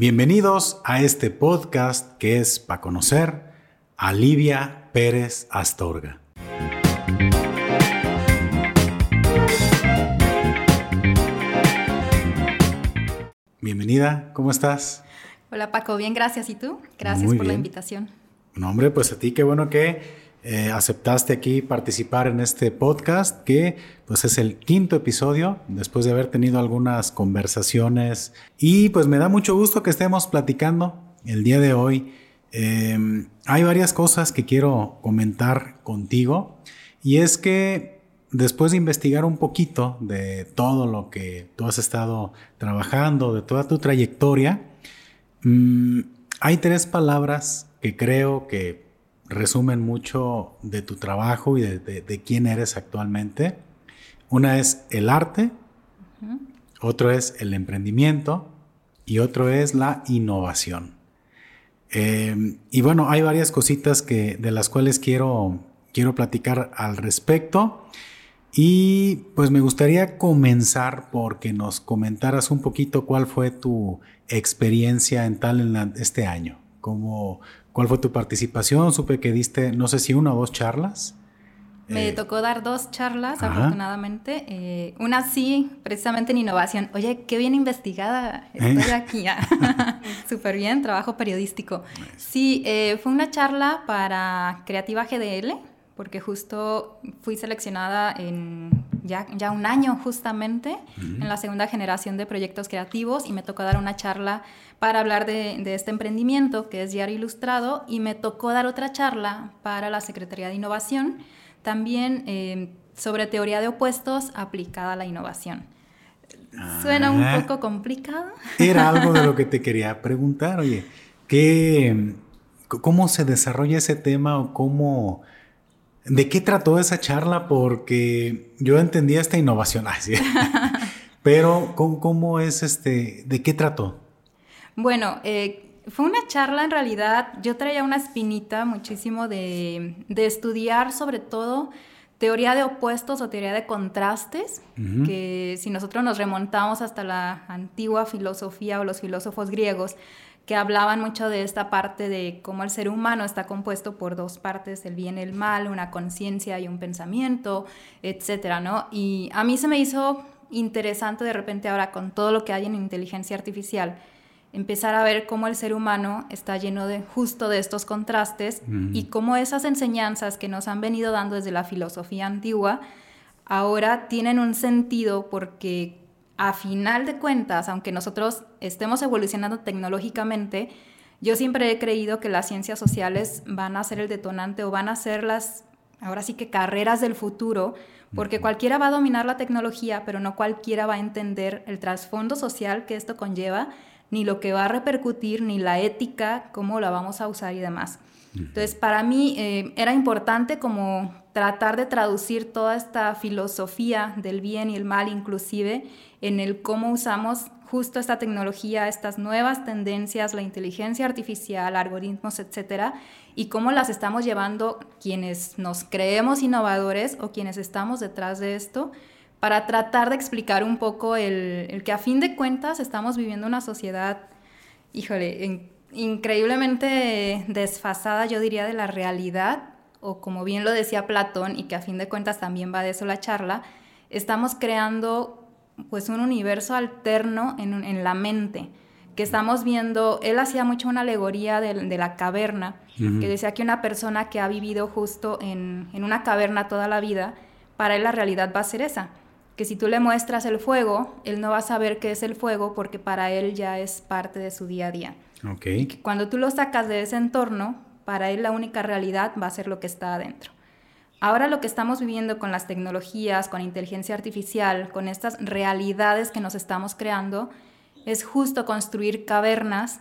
Bienvenidos a este podcast que es para conocer a Livia Pérez Astorga. Bienvenida, ¿cómo estás? Hola Paco, bien, gracias. ¿Y tú? Gracias por la invitación. No, hombre, pues a ti qué bueno que eh, aceptaste aquí participar en este podcast que pues es el quinto episodio después de haber tenido algunas conversaciones y pues me da mucho gusto que estemos platicando el día de hoy. Em, hay varias cosas que quiero comentar contigo y es que después de investigar un poquito de todo lo que tú has estado trabajando, de toda tu trayectoria, mm, hay tres palabras que creo que resumen mucho de tu trabajo y de, quién eres actualmente. Una es el arte, otro es el emprendimiento y otro es la innovación. Em, y bueno, hay varias cositas que, de las cuales quiero, quiero platicar al respecto. Y pues me gustaría comenzar porque nos comentaras un poquito cuál fue tu experiencia en tal en este año. ¿Cómo, ¿Cuál fue tu participación? Supe que diste, no sé si una o dos charlas. Me eh, tocó dar dos charlas, afortunadamente. Eh, una sí, precisamente en innovación. Oye, qué bien investigada. Estoy ¿Eh? aquí. Súper bien, trabajo periodístico. Sí, fue una charla para Creativa GDL, porque justo fui seleccionada en ya, ya un año justamente en la segunda generación de proyectos creativos y me tocó dar una charla para hablar de, este emprendimiento que es Diario Ilustrado y me tocó dar otra charla para la Secretaría de Innovación, también eh, sobre teoría de opuestos aplicada a la innovación. Suena un ah. poco complicado. Era algo de lo que te quería preguntar, oye, ¿qué, ¿cómo se desarrolla ese tema o cómo... ¿De qué trató esa charla? Porque yo entendía esta innovación, pero ¿cómo, ¿cómo, es este? ¿De qué trató? Bueno, eh, fue una charla en realidad, yo traía una espinita muchísimo de, estudiar sobre todo teoría de opuestos o teoría de contrastes, que si nosotros nos remontamos hasta la antigua filosofía o los filósofos griegos, que hablaban mucho de esta parte de cómo el ser humano está compuesto por dos partes, el bien y el mal, una conciencia y un pensamiento, etcétera, ¿no? Y a mí se me hizo interesante de repente ahora con todo lo que hay en inteligencia artificial, empezar a ver cómo el ser humano está lleno de justo de estos contrastes y cómo esas enseñanzas que nos han venido dando desde la filosofía antigua ahora tienen un sentido porque a final de cuentas, aunque nosotros estemos evolucionando tecnológicamente, yo siempre he creído que las ciencias sociales van a ser el detonante o van a ser las, ahora sí que carreras del futuro, porque cualquiera va a dominar la tecnología, pero no cualquiera va a entender el trasfondo social que esto conlleva ni lo que va a repercutir, ni la ética, cómo la vamos a usar y demás. Entonces, para mí eh, era importante como tratar de traducir toda esta filosofía del bien y el mal inclusive en el cómo usamos justo esta tecnología, estas nuevas tendencias, la inteligencia artificial, algoritmos, etcétera, y cómo las estamos llevando quienes nos creemos innovadores o quienes estamos detrás de esto para tratar de explicar un poco el, que a fin de cuentas estamos viviendo una sociedad, híjole, increíblemente desfasada, yo diría, de la realidad, o como bien lo decía Platón, y que a fin de cuentas también va de eso la charla, estamos creando pues un universo alterno en, la mente, que estamos viendo, él hacía mucho una alegoría de, la caverna, que decía que una persona que ha vivido justo en, en una caverna toda la vida, para él la realidad va a ser esa que si tú le muestras el fuego, él no va a saber qué es el fuego porque para él ya es parte de su día a día. Cuando tú lo sacas de ese entorno, para él la única realidad va a ser lo que está adentro. Ahora lo que estamos viviendo con las tecnologías, con inteligencia artificial, con estas realidades que nos estamos creando, es justo construir cavernas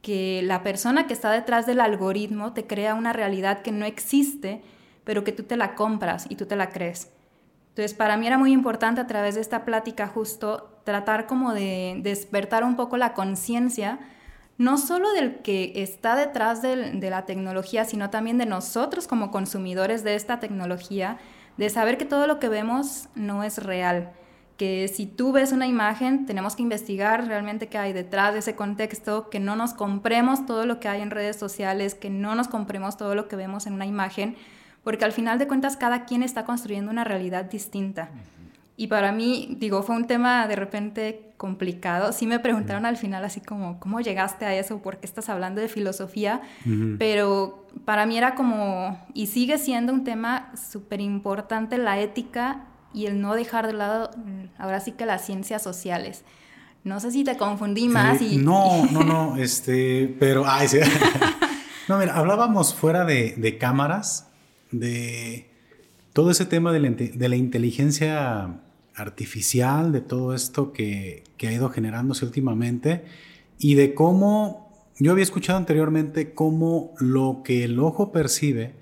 que la persona que está detrás del algoritmo te crea una realidad que no existe, pero que tú te la compras y tú te la crees. Entonces, para mí era muy importante a través de esta plática justo tratar como de despertar un poco la conciencia, no solo del que está detrás de la tecnología, sino también de nosotros como consumidores de esta tecnología, de saber que todo lo que vemos no es real, que si tú ves una imagen, tenemos que investigar realmente qué hay detrás de ese contexto, que no nos compremos todo lo que hay en redes sociales, que no nos compremos todo lo que vemos en una imagen, porque al final de cuentas cada quien está construyendo una realidad distinta. Y para mí, digo, fue un tema de repente complicado. Sí me preguntaron al final así como, ¿cómo llegaste a eso? ¿Por qué estás hablando de filosofía? Pero para mí era como, y sigue siendo un tema súper importante la ética y el no dejar de lado, ahora sí que las ciencias sociales. No sé si te confundí más y... No, no, no, este, pero... Ay, sí. no, mira, hablábamos fuera de, de cámaras de todo ese tema de la, de la inteligencia artificial, de todo esto que, ha ido generándose últimamente y de cómo, yo había escuchado anteriormente cómo lo que el ojo percibe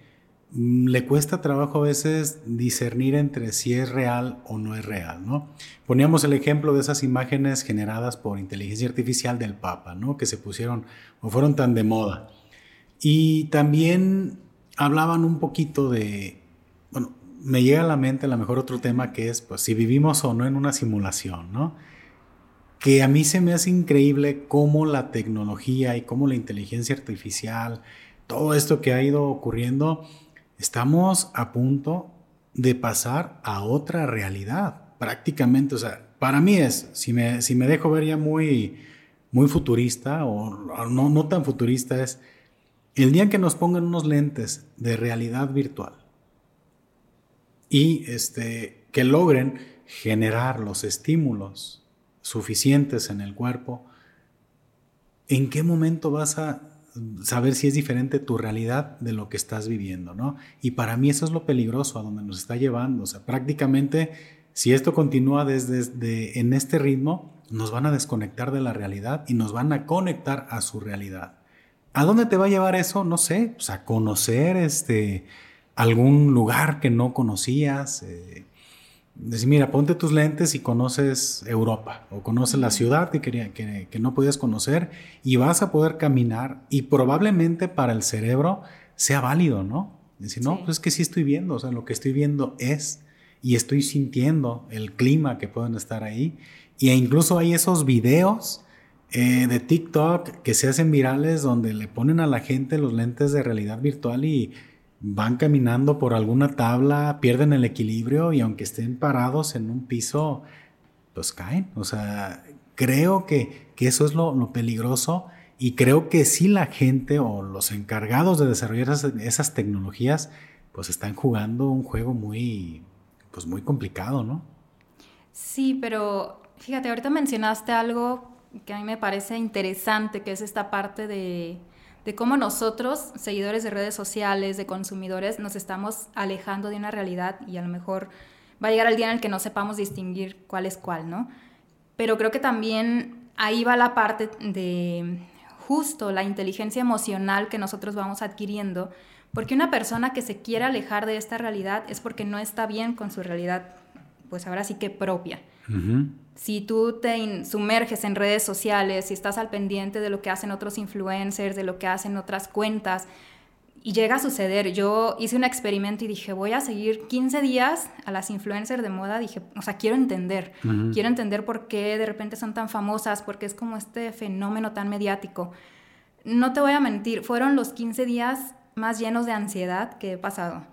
mm, le cuesta trabajo a veces discernir entre si es real o no es real, ¿no? Poníamos el ejemplo de esas imágenes generadas por inteligencia artificial del Papa, ¿no? Que se pusieron o fueron tan de moda. Y también hablaban un poquito de, me llega a la mente a lo mejor otro tema que es, pues, si vivimos o no en una simulación, ¿no? Que a mí se me hace increíble cómo la tecnología y cómo la inteligencia artificial, todo esto que ha ido ocurriendo, estamos a punto de pasar a otra realidad, prácticamente. O sea, para mí es, si me, si me dejo ver ya muy, muy futurista o no, no tan futurista, es el día en que nos pongan unos lentes de realidad virtual y este, que logren generar los estímulos suficientes en el cuerpo, ¿en qué momento vas a saber si es diferente tu realidad de lo que estás viviendo, ¿no? Y para mí eso es lo peligroso a donde nos está llevando, o sea, prácticamente si esto continúa desde, en este ritmo, nos van a desconectar de la realidad y nos van a conectar a su realidad. ¿A dónde te va a llevar eso? No sé, pues a conocer este algún lugar que no conocías. Eh, decir, mira, ponte tus lentes y conoces Europa o conoces la ciudad que, quería, que, no podías conocer y vas a poder caminar y probablemente para el cerebro sea válido, ¿no? Decir, no, pues es que sí estoy viendo, o sea, lo que estoy viendo es y estoy sintiendo el clima que pueden estar ahí. Y e incluso hay esos videos eh, de TikTok que se hacen virales donde le ponen a la gente los lentes de realidad virtual y van caminando por alguna tabla, pierden el equilibrio y aunque estén parados en un piso, pues caen. O sea, creo que, eso es lo, peligroso y creo que si la gente o los encargados de desarrollar esas, tecnologías, pues están jugando un juego muy, pues muy complicado, ¿no? Sí, pero fíjate, ahorita mencionaste algo que a mí me parece interesante, que es esta parte de de cómo nosotros, seguidores de redes sociales, de consumidores, nos estamos alejando de una realidad y a lo mejor va a llegar el día en el que no sepamos distinguir cuál es cuál, ¿no? Pero creo que también ahí va la parte de justo la inteligencia emocional que nosotros vamos adquiriendo, porque una persona que se quiere alejar de esta realidad es porque no está bien con su realidad, pues ahora sí que propia. Si tú te sumerges en redes sociales, si estás al pendiente de lo que hacen otros influencers, de lo que hacen otras cuentas, y llega a suceder, yo hice un experimento y dije, voy a seguir 15 días a las influencers de moda, dije, o sea, quiero entender, quiero entender por qué de repente son tan famosas, por qué es como este fenómeno tan mediático. No te voy a mentir, fueron los 15 días más llenos de ansiedad que he pasado.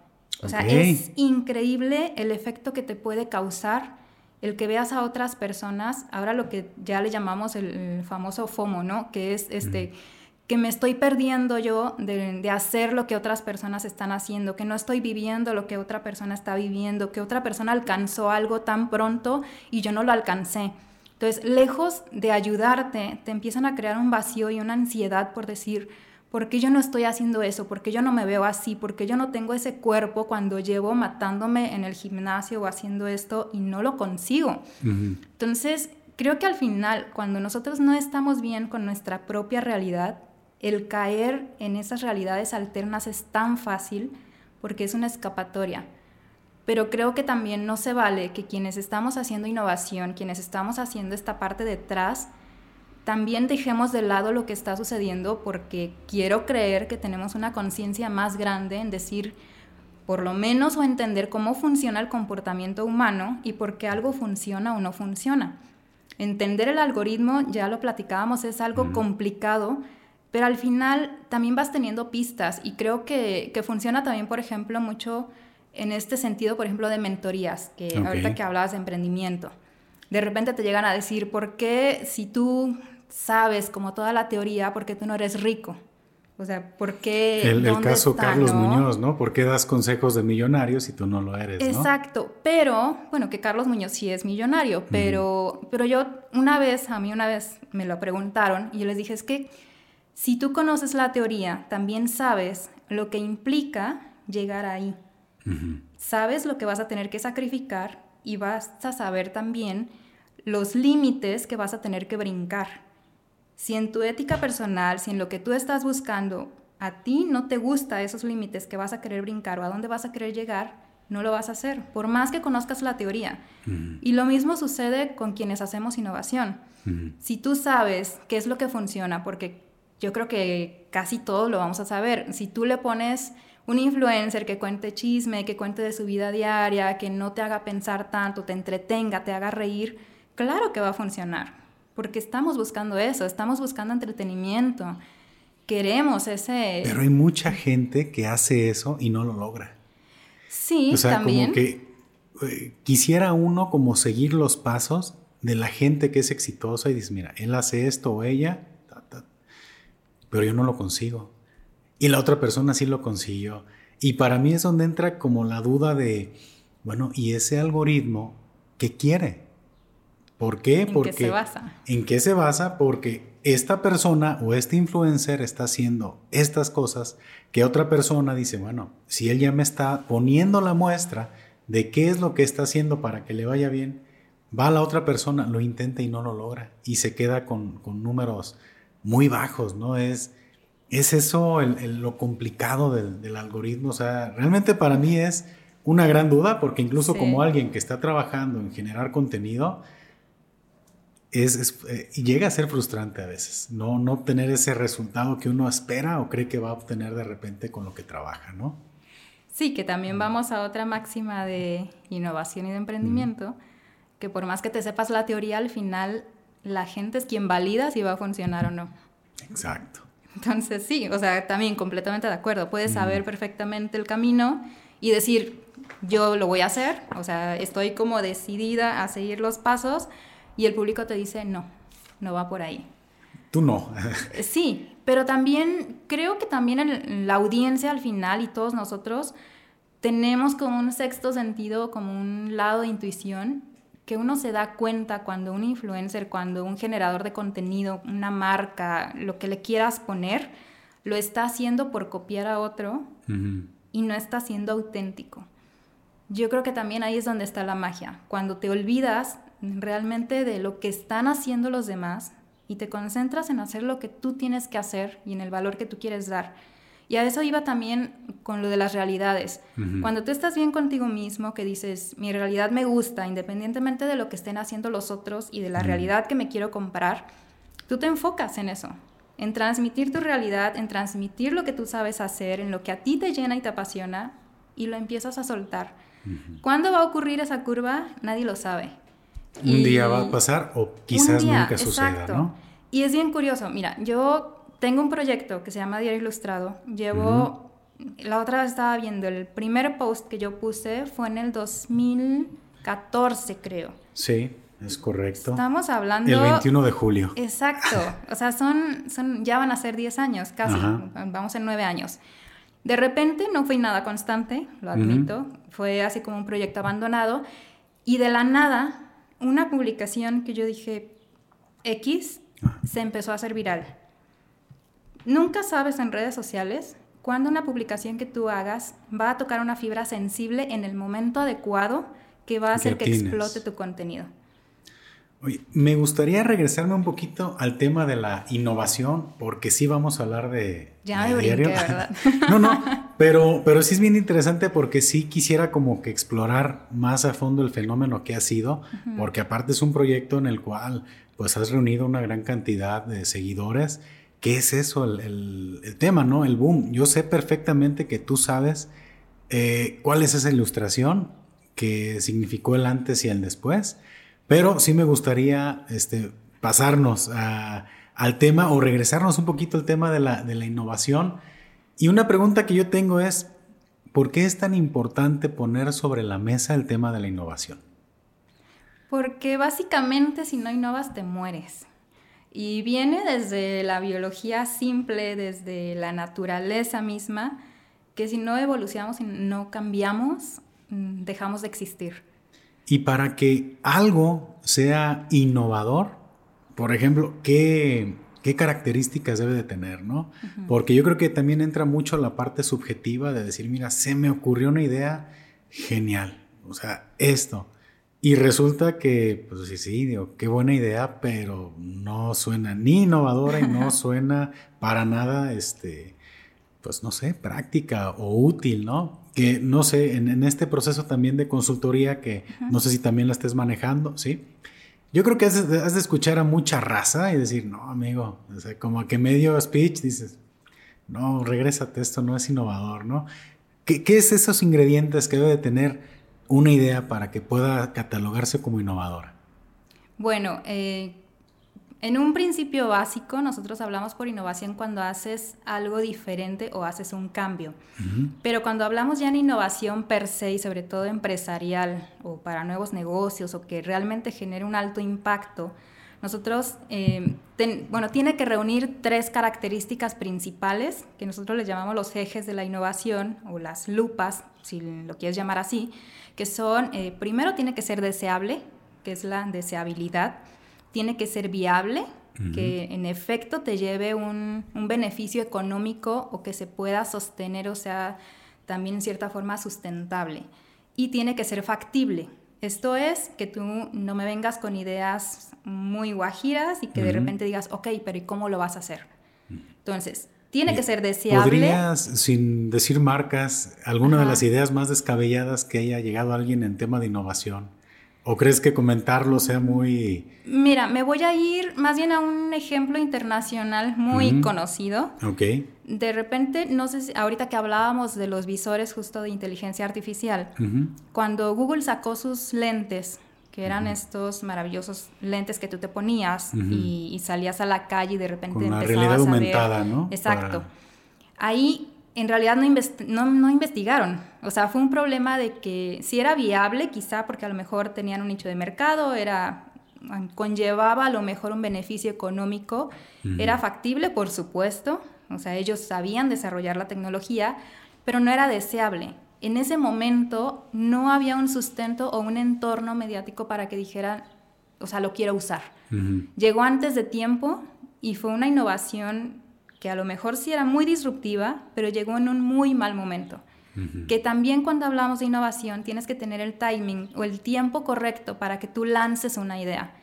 O sea, es increíble el efecto que te puede causar el que veas a otras personas, ahora lo que ya le llamamos el, famoso FOMO, ¿no? Que es este, que me estoy perdiendo yo de, hacer lo que otras personas están haciendo, que no estoy viviendo lo que otra persona está viviendo, que otra persona alcanzó algo tan pronto y yo no lo alcancé. Entonces, lejos de ayudarte, te empiezan a crear un vacío y una ansiedad por decir, ¿Por qué yo no estoy haciendo eso? ¿Por qué yo no me veo así? ¿Por qué yo no tengo ese cuerpo cuando llevo matándome en el gimnasio o haciendo esto y no lo consigo? Entonces, creo que al final, cuando nosotros no estamos bien con nuestra propia realidad, el caer en esas realidades alternas es tan fácil porque es una escapatoria. Pero creo que también no se vale que quienes estamos haciendo innovación, quienes estamos haciendo esta parte detrás, también dejemos de lado lo que está sucediendo porque quiero creer que tenemos una conciencia más grande en decir por lo menos o entender cómo funciona el comportamiento humano y por qué algo funciona o no funciona. Entender el algoritmo, ya lo platicábamos, es algo complicado, pero al final también vas teniendo pistas y creo que, funciona también, por ejemplo, mucho en este sentido, por ejemplo, de mentorías, que ahorita que hablabas de emprendimiento. De repente te llegan a decir, ¿por qué si tú sabes como toda la teoría, por qué tú no eres rico? O sea, ¿por qué? El, el caso Carlos Muñoz, ¿no? ¿Por qué das consejos de millonarios si tú no lo eres? Exacto, pero, bueno, que Carlos Muñoz sí es millonario, pero, pero yo una vez, a mí una vez me lo preguntaron y yo les dije, es que si tú conoces la teoría, también sabes lo que implica llegar ahí. Sabes lo que vas a tener que sacrificar y vas a saber también los límites que vas a tener que brincar. Si en tu ética personal, si en lo que tú estás buscando, a ti no te gusta esos límites que vas a querer brincar o a dónde vas a querer llegar, no lo vas a hacer, por más que conozcas la teoría. Y lo mismo sucede con quienes hacemos innovación. Si tú sabes qué es lo que funciona, porque yo creo que casi todo lo vamos a saber, si tú le pones un influencer que cuente chisme, que cuente de su vida diaria, que no te haga pensar tanto, te entretenga, te haga reír, claro que va a funcionar porque estamos buscando eso, estamos buscando entretenimiento, queremos ese... Pero hay mucha gente que hace eso y no lo logra. Sí, o sea, también. Como que eh, quisiera uno como seguir los pasos de la gente que es exitosa y dice, mira, él hace esto o ella, pero yo no lo consigo. Y la otra persona sí lo consiguió. Y para mí es donde entra como la duda de, bueno, ¿y ese algoritmo qué quiere? ¿Por qué? ¿En Porque, qué se basa? ¿En qué se basa? Porque esta persona o este influencer está haciendo estas cosas que otra persona dice, bueno, si él ya me está poniendo la muestra de qué es lo que está haciendo para que le vaya bien, va la otra persona, lo intenta y no lo logra y se queda con, números muy bajos, ¿no? Es, es eso lo complicado del, algoritmo. O sea, realmente para mí es una gran duda porque incluso como alguien que está trabajando en generar contenido, es, eh, llega a ser frustrante a veces, no, no obtener ese resultado que uno espera o cree que va a obtener de repente con lo que trabaja, ¿no? Sí, que también vamos a otra máxima de innovación y de emprendimiento, que por más que te sepas la teoría, al final la gente es quien valida si va a funcionar o no. Exacto. Entonces sí, o sea, también completamente de acuerdo, puedes saber perfectamente el camino y decir, yo lo voy a hacer, o sea, estoy como decidida a seguir los pasos, y el público te dice, no, no va por ahí. Tú no. Eh, sí, pero también creo que también la audiencia al final y todos nosotros tenemos como un sexto sentido, como un lado de intuición que uno se da cuenta cuando un influencer, cuando un generador de contenido, una marca, lo que le quieras poner, lo está haciendo por copiar a otro y no está siendo auténtico. Yo creo que también ahí es donde está la magia, cuando te olvidas realmente de lo que están haciendo los demás y te concentras en hacer lo que tú tienes que hacer y en el valor que tú quieres dar. Y a eso iba también con lo de las realidades. Cuando tú estás bien contigo mismo, que dices, mi realidad me gusta, independientemente de lo que estén haciendo los otros y de la realidad que me quiero comprar, tú te enfocas en eso, en transmitir tu realidad, en transmitir lo que tú sabes hacer, en lo que a ti te llena y te apasiona, y lo empiezas a soltar. ¿Cuándo va a ocurrir esa curva? Nadie lo sabe. Un día va a pasar o quizás nunca suceda, ¿no? Y es bien curioso. Mira, yo tengo un proyecto que se llama Diario Ilustrado. Llevo. La otra vez estaba viendo, el primer post que yo puse fue en el 2014, creo. Sí, es correcto. Estamos hablando. El 21 de julio. Exacto. O sea, son, son ya van a ser 10 años, casi. Vamos en 9 años. De repente no fue nada constante, lo admito. Fue así como un proyecto abandonado. Y de la nada una publicación que yo dije X se empezó a hacer viral. Nunca sabes en redes sociales cuándo una publicación que tú hagas va a tocar una fibra sensible en el momento adecuado que va a hacer que explote tu contenido. Oye, me gustaría regresarme un poquito al tema de la innovación, porque sí vamos a hablar de. Ya no, no, pero, pero sí es bien interesante porque sí quisiera como que explorar más a fondo el fenómeno que ha sido, porque aparte es un proyecto en el cual pues has reunido una gran cantidad de seguidores. ¿Qué es eso? El, el tema, ¿no? El boom. Yo sé perfectamente que tú sabes eh, cuál es esa ilustración que significó el antes y el después, pero sí me gustaría este, pasarnos al tema o regresarnos un poquito al tema de la, de la innovación. Y una pregunta que yo tengo es, ¿por qué es tan importante poner sobre la mesa el tema de la innovación? Porque básicamente si no innovas te mueres. Y viene desde la biología simple, desde la naturaleza misma, que si no evolucionamos y no cambiamos, mm, dejamos de existir. Y para que algo sea innovador, por ejemplo, ¿qué, qué características debe de tener, no? Porque yo creo que también entra mucho la parte subjetiva de decir, mira, se me ocurrió una idea genial, o sea, esto. Y resulta que, pues sí, sí, digo, qué buena idea, pero no suena ni innovadora y no suena para nada, este, pues no sé, práctica o útil, ¿no? Que no sé, en, este proceso también de consultoría, que no sé si también la estés manejando, ¿sí? Yo creo que has de, has de escuchar a mucha raza y decir, no, amigo, o sea, como que medio speech dices, no, regrésate, esto no es innovador, ¿no? ¿Qué, qué es esos ingredientes que debe de tener? una idea para que pueda catalogarse como innovadora? Bueno, eh, en un principio básico nosotros hablamos por innovación cuando haces algo diferente o haces un cambio. Pero cuando hablamos ya en innovación per se y sobre todo empresarial o para nuevos negocios o que realmente genere un alto impacto, nosotros, eh, bueno, tiene que reunir tres características principales que nosotros les llamamos los ejes de la innovación o las lupas, si lo quieres llamar así, que son, eh, primero tiene que ser deseable, que es la deseabilidad, tiene que ser viable, que en efecto te lleve un, un, beneficio económico o que se pueda sostener, o sea, también en cierta forma sustentable. Y tiene que ser factible. Esto es que tú no me vengas con ideas muy guajiras y que de repente digas, ok, pero ¿y cómo lo vas a hacer? Entonces, tiene que ser deseable. ¿Podrías, sin decir marcas, alguna de las ideas más descabelladas que haya llegado alguien en tema de innovación? ¿O crees que comentarlo sea muy...? Mira, me voy a ir más bien a un ejemplo internacional muy conocido. Ok. De repente, no sé si ahorita que hablábamos de los visores justo de inteligencia artificial, cuando Google sacó sus lentes que eran estos maravillosos lentes que tú te ponías y, salías a la calle y de repente Con empezabas realidad aumentada, ¿no? Exacto. Ahí en realidad no, no, investigaron. O sea, fue un problema de que si era viable, quizá porque a lo mejor tenían un nicho de mercado, era conllevaba a lo mejor un beneficio económico, era factible, por supuesto, o sea, ellos sabían desarrollar la tecnología, pero no era deseable en ese momento no había un sustento o un entorno mediático para que dijeran, o sea, lo quiero usar. Llegó antes de tiempo y fue una innovación que a lo mejor sí era muy disruptiva, pero llegó en un muy mal momento. Que también cuando hablamos de innovación tienes que tener el timing o el tiempo correcto para que tú lances una idea.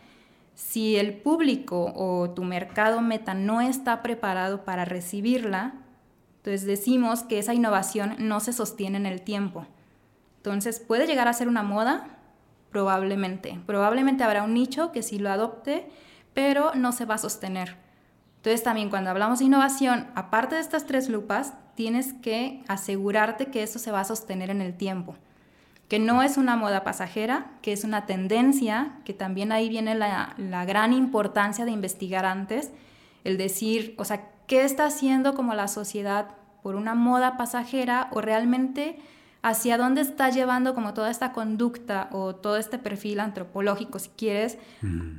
Si el público o tu mercado meta no está preparado para recibirla, entonces decimos que esa innovación no se sostiene en el tiempo. Entonces, ¿puede llegar a ser una moda? Probablemente. Probablemente habrá un nicho que sí lo adopte, pero no se va a sostener. Entonces también cuando hablamos de innovación, aparte de estas tres lupas, tienes que asegurarte que eso se va a sostener en el tiempo, que no es una moda pasajera, que es una tendencia, que también ahí viene la, gran importancia de investigar antes, el decir, o sea, ¿qué está haciendo como la sociedad por una moda pasajera o realmente hacia dónde está llevando como toda esta conducta o todo este perfil antropológico, si quieres,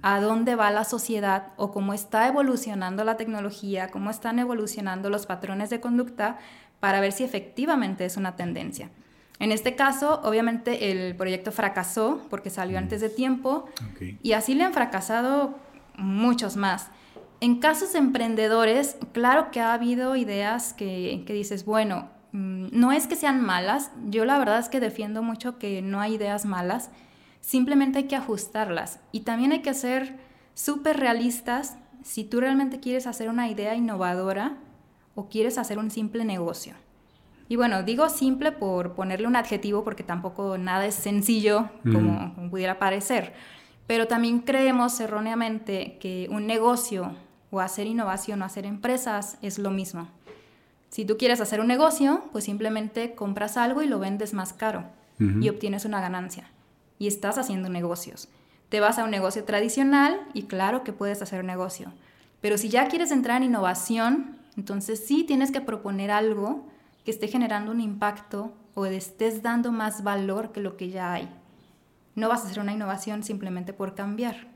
a dónde va la sociedad o cómo está evolucionando la tecnología, cómo están evolucionando los patrones de conducta para ver si efectivamente es una tendencia. En este caso, obviamente el proyecto fracasó porque salió antes de tiempo y así le han fracasado muchos más. En casos emprendedores, claro que ha habido ideas que, dices, bueno, mm, no es que sean malas, yo la verdad es que defiendo mucho que no hay ideas malas, simplemente hay que ajustarlas y también hay que ser súper realistas si tú realmente quieres hacer una idea innovadora o quieres hacer un simple negocio. Y bueno, digo simple por ponerle un adjetivo porque tampoco nada es sencillo como, como pudiera parecer, pero también creemos erróneamente que un negocio o hacer innovación o hacer empresas es lo mismo. Si tú quieres hacer un negocio, pues simplemente compras algo y lo vendes más caro y obtienes una ganancia. Y estás haciendo negocios. Te vas a un negocio tradicional y claro que puedes hacer un negocio. Pero si ya quieres entrar en innovación, entonces sí tienes que proponer algo que esté generando un impacto o estés dando más valor que lo que ya hay. No vas a hacer una innovación simplemente por cambiar.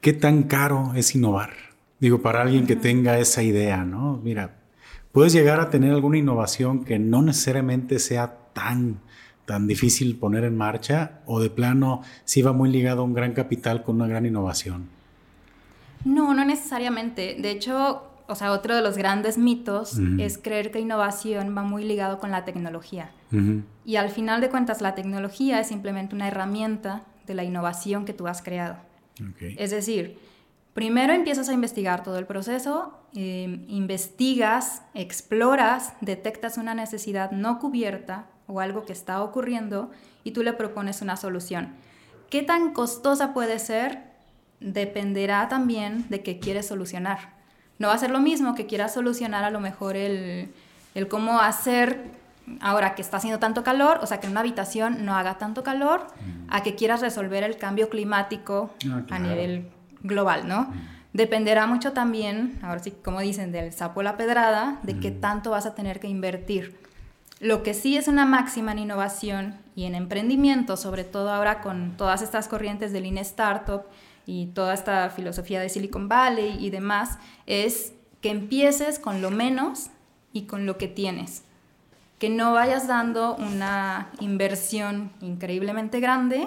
¿Qué tan caro es innovar? Digo, para alguien que tenga esa idea, ¿no? Mira, puedes llegar a tener alguna innovación que no necesariamente sea tan, tan difícil poner en marcha o de plano sí va muy ligado a un gran capital con una gran innovación. No, no necesariamente. De hecho, o sea, otro de los grandes mitos es creer que innovación va muy ligado con la tecnología. Y al final de cuentas, la tecnología es simplemente una herramienta de la innovación que tú has creado. Es decir, primero empiezas a investigar todo el proceso, em, investigas, exploras, detectas una necesidad no cubierta o algo que está ocurriendo y tú le propones una solución. ¿Qué tan costosa puede ser? Dependerá también de qué quieres solucionar. No va a ser lo mismo que quieras solucionar a lo mejor el, cómo hacer ahora que está haciendo tanto calor, o sea, que en una habitación no haga tanto calor, mm. a que quieras resolver el cambio climático ah, a nivel global, ¿no? Dependerá mucho también, ahora sí, como dicen, del sapo a la pedrada, de qué tanto vas a tener que invertir. Lo que sí es una máxima en innovación y en emprendimiento, sobre todo ahora con todas estas corrientes del Lean Startup y toda esta filosofía de Silicon Valley y demás, es que empieces con lo menos y con lo que tienes. Que no vayas dando una inversión increíblemente grande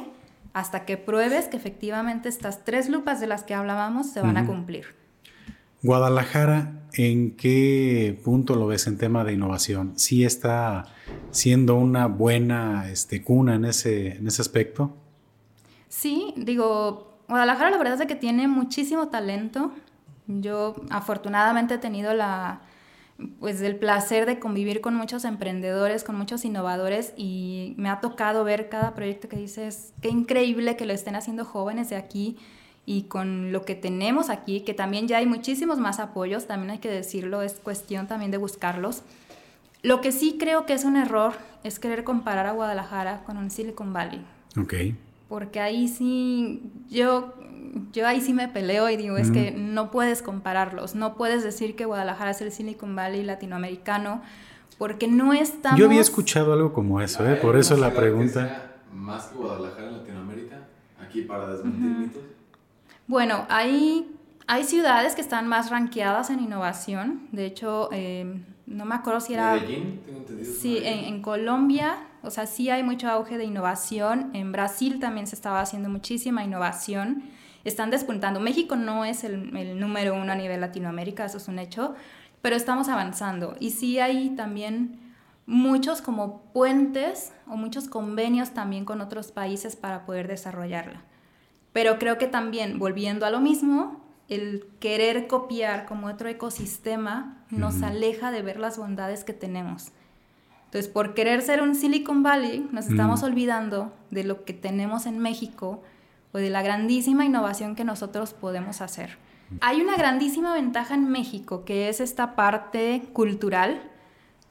hasta que pruebes que efectivamente estas tres lupas de las que hablábamos se van a cumplir. Guadalajara, ¿en qué punto lo ves en tema de innovación? ¿Sí está siendo una buena este, cuna en ese, en ese aspecto? Sí, digo, Guadalajara la verdad es que tiene muchísimo talento. Yo afortunadamente he tenido la, pues el placer de convivir con muchos emprendedores, con muchos innovadores y me ha tocado ver cada proyecto que dices, qué increíble que lo estén haciendo jóvenes de aquí y con lo que tenemos aquí, que también ya hay muchísimos más apoyos, también hay que decirlo, es cuestión también de buscarlos. Lo que sí creo que es un error es querer comparar a Guadalajara con un Silicon Valley. Ok porque ahí sí, yo, yo ahí sí me peleo y digo, es que no puedes compararlos, no puedes decir que Guadalajara es el Silicon Valley latinoamericano, porque no estamos... Yo había escuchado algo como eso, ¿eh? por eso la pregunta... más que Guadalajara en Latinoamérica, aquí para desmentir mitos. Bueno, hay, hay ciudades que están más ranqueadas en innovación, de hecho, eh, no me acuerdo si era... Medellín, tengo entendido. Sí, en, en Colombia o sea, sí hay mucho auge de innovación. En Brasil también se estaba haciendo muchísima innovación. Están despuntando. México no es el, número uno a nivel Latinoamérica, eso es un hecho, pero estamos avanzando. Y sí hay también muchos como puentes o muchos convenios también con otros países para poder desarrollarla. Pero creo que también, volviendo a lo mismo, el querer copiar como otro ecosistema nos aleja de ver las bondades que tenemos. Entonces, por querer ser un Silicon Valley, nos estamos olvidando de lo que tenemos en México o de la grandísima innovación que nosotros podemos hacer. Hay una grandísima ventaja en México, que es esta parte cultural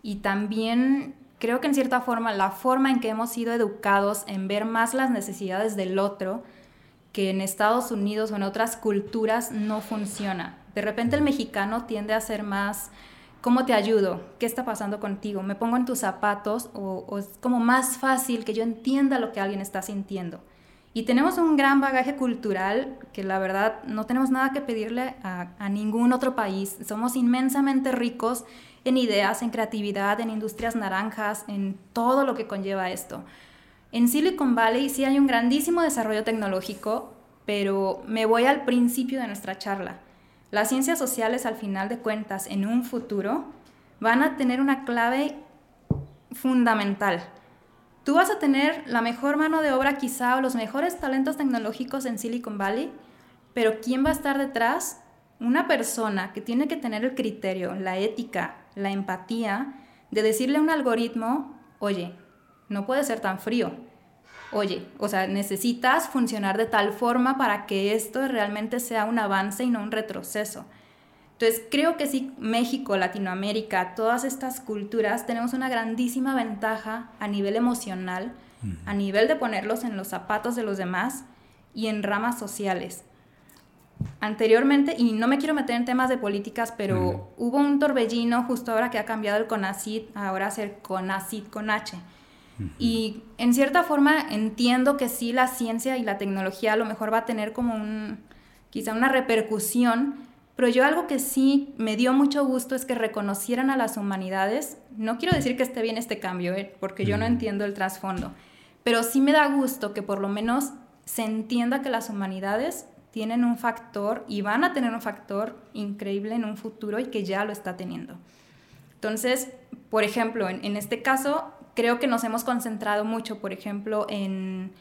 y también creo que en cierta forma la forma en que hemos sido educados en ver más las necesidades del otro, que en Estados Unidos o en otras culturas no funciona. De repente el mexicano tiende a ser más ¿Cómo te ayudo? ¿Qué está pasando contigo? ¿Me pongo en tus zapatos? O, es como más fácil que yo entienda lo que alguien está sintiendo. Y tenemos un gran bagaje cultural que la verdad no tenemos nada que pedirle a, ningún otro país. Somos inmensamente ricos en ideas, en creatividad, en industrias naranjas, en todo lo que conlleva esto. En Silicon Valley sí hay un grandísimo desarrollo tecnológico, pero me voy al principio de nuestra charla. Las ciencias sociales, al final de cuentas, en un futuro, van a tener una clave fundamental. Tú vas a tener la mejor mano de obra quizá o los mejores talentos tecnológicos en Silicon Valley, pero ¿quién va a estar detrás? Una persona que tiene que tener el criterio, la ética, la empatía de decirle a un algoritmo, oye, no puede ser tan frío, oye, o sea, necesitas funcionar de tal forma para que esto realmente sea un avance y no un retroceso. Entonces, creo que sí, México, Latinoamérica, todas estas culturas, tenemos una grandísima ventaja a nivel emocional, a nivel de ponerlos en los zapatos de los demás y en ramas sociales. Anteriormente, y no me quiero meter en temas de políticas, pero hubo un torbellino justo ahora que ha cambiado el CONACID, ahora a ser CONACID con H. Y en cierta forma entiendo que sí la ciencia y la tecnología a lo mejor va a tener como un, quizá una repercusión, pero yo algo que sí me dio mucho gusto es que reconocieran a las humanidades. No quiero decir que esté bien este cambio, ¿eh? porque yo no entiendo el trasfondo, pero sí me da gusto que por lo menos se entienda que las humanidades tienen un factor y van a tener un factor increíble en un futuro y que ya lo está teniendo. Entonces, por ejemplo, en, este caso, creo que nos hemos concentrado mucho, por ejemplo, en,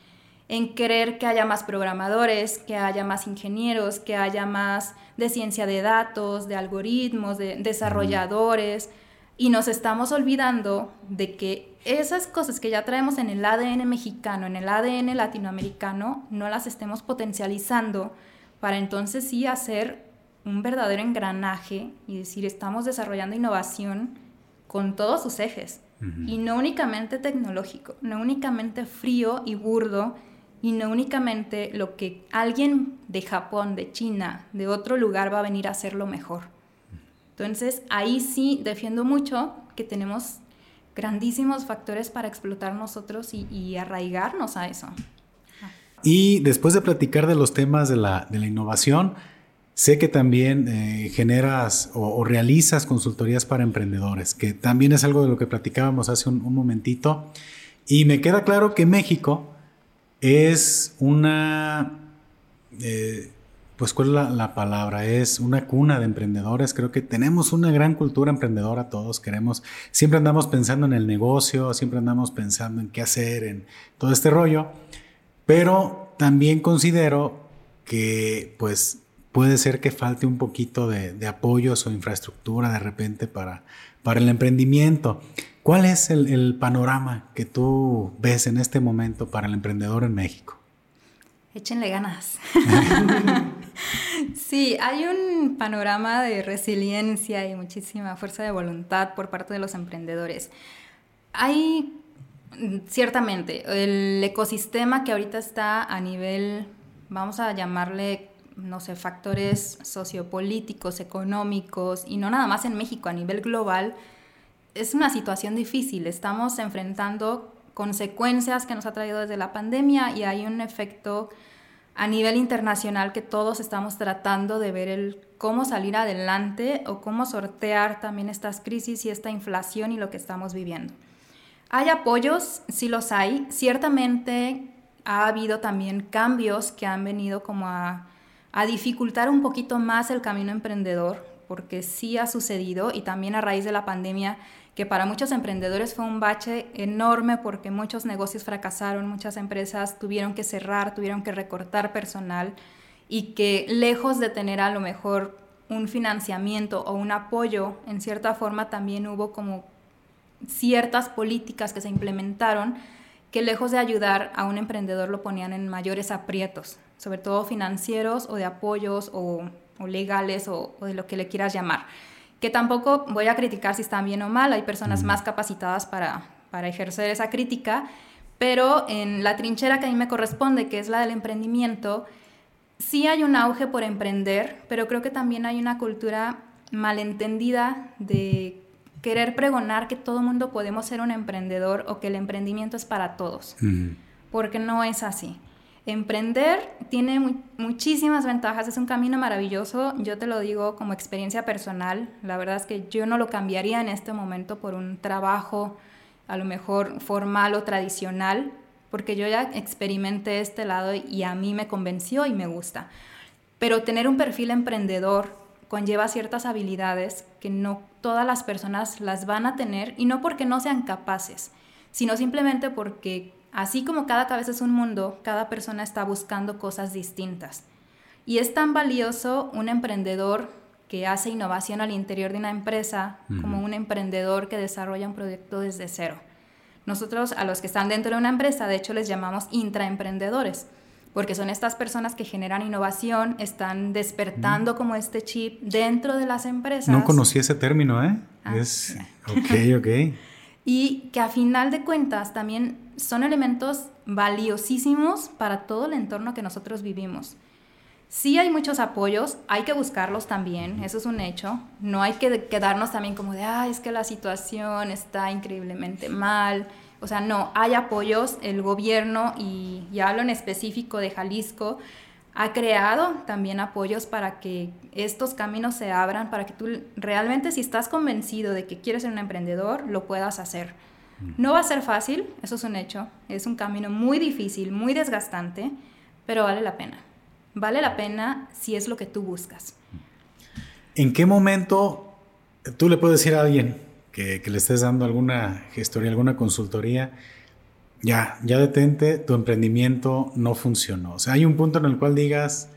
en querer que haya más programadores, que haya más ingenieros, que haya más de ciencia de datos, de algoritmos, de desarrolladores, y nos estamos olvidando de que esas cosas que ya traemos en el ADN mexicano, en el ADN latinoamericano, no las estemos potencializando para entonces sí hacer un verdadero engranaje y decir, estamos desarrollando innovación con todos sus ejes. Y no únicamente tecnológico, no únicamente frío y burdo, y no únicamente lo que alguien de Japón, de China, de otro lugar va a venir a hacerlo mejor. Entonces, ahí sí defiendo mucho que tenemos grandísimos factores para explotar nosotros y, arraigarnos a eso. Y después de platicar de los temas de la, innovación, sé que también eh, generas o, realizas consultorías para emprendedores, que también es algo de lo que platicábamos hace un, momentito. Y me queda claro que México es una... Eh, pues cuál es la, palabra, es una cuna de emprendedores. Creo que tenemos una gran cultura emprendedora todos. Queremos, siempre andamos pensando en el negocio, siempre andamos pensando en qué hacer, en todo este rollo. Pero también considero que pues puede ser que falte un poquito de, apoyos o infraestructura de repente para, para el emprendimiento. ¿Cuál es el panorama que tú ves en este momento para el emprendedor en México? Échenle ganas. sí, hay un panorama de resiliencia y muchísima fuerza de voluntad por parte de los emprendedores. Hay, ciertamente, el ecosistema que ahorita está a nivel, vamos a llamarle, no sé, factores sociopolíticos, económicos, y no nada más en México, a nivel global, es una situación difícil. Estamos enfrentando consecuencias que nos ha traído desde la pandemia y hay un efecto a nivel internacional que todos estamos tratando de ver el cómo salir adelante o cómo sortear también estas crisis y esta inflación y lo que estamos viviendo. Hay apoyos, sí los hay. Ciertamente ha habido también cambios que han venido como a, a dificultar un poquito más el camino emprendedor, porque sí ha sucedido y también a raíz de la pandemia que para muchos emprendedores fue un bache enorme porque muchos negocios fracasaron, muchas empresas tuvieron que cerrar, tuvieron que recortar personal y que lejos de tener a lo mejor un financiamiento o un apoyo, en cierta forma también hubo como ciertas políticas que se implementaron que lejos de ayudar a un emprendedor lo ponían en mayores aprietos, sobre todo financieros o de apoyos o, legales o de lo que le quieras llamar que tampoco voy a criticar si están bien o mal, hay personas más capacitadas para, para ejercer esa crítica, pero en la trinchera que a mí me corresponde, que es la del emprendimiento, sí hay un auge por emprender, pero creo que también hay una cultura malentendida de querer pregonar que todo mundo podemos ser un emprendedor o que el emprendimiento es para todos, porque no es así. Emprender tiene muchísimas ventajas, es un camino maravilloso, yo te lo digo como experiencia personal, la verdad es que yo no lo cambiaría en este momento por un trabajo a lo mejor formal o tradicional, porque yo ya experimenté este lado y a mí me convenció y me gusta. Pero tener un perfil emprendedor conlleva ciertas habilidades que no todas las personas las van a tener y no porque no sean capaces, sino simplemente porque Así como cada cabeza es un mundo, cada persona está buscando cosas distintas. Y es tan valioso un emprendedor que hace innovación al interior de una empresa como un emprendedor que desarrolla un proyecto desde cero. Nosotros a los que están dentro de una empresa, de hecho, les llamamos intraemprendedores, porque son estas personas que generan innovación, están despertando como este chip dentro de las empresas. No conocí ese término, ¿eh? Ah, es... Ok, ok. y que a final de cuentas también son elementos valiosísimos para todo el entorno que nosotros vivimos. Sí hay muchos apoyos, hay que buscarlos también, eso es un hecho. No hay que quedarnos también como de, ah, es que la situación está increíblemente mal. O sea, no, hay apoyos, el gobierno, y, y hablo en específico de Jalisco, ha creado también apoyos para que estos caminos se abran, para que tú realmente si estás convencido de que quieres ser un emprendedor, lo puedas hacer. No va a ser fácil, eso es un hecho, es un camino muy difícil, muy desgastante, pero vale la pena. Vale la pena si es lo que tú buscas. ¿En qué momento tú le puedes decir a alguien que, que le estés dando alguna gestoría, alguna consultoría, ya, ya detente, tu emprendimiento no funcionó? O sea, hay un punto en el cual digas,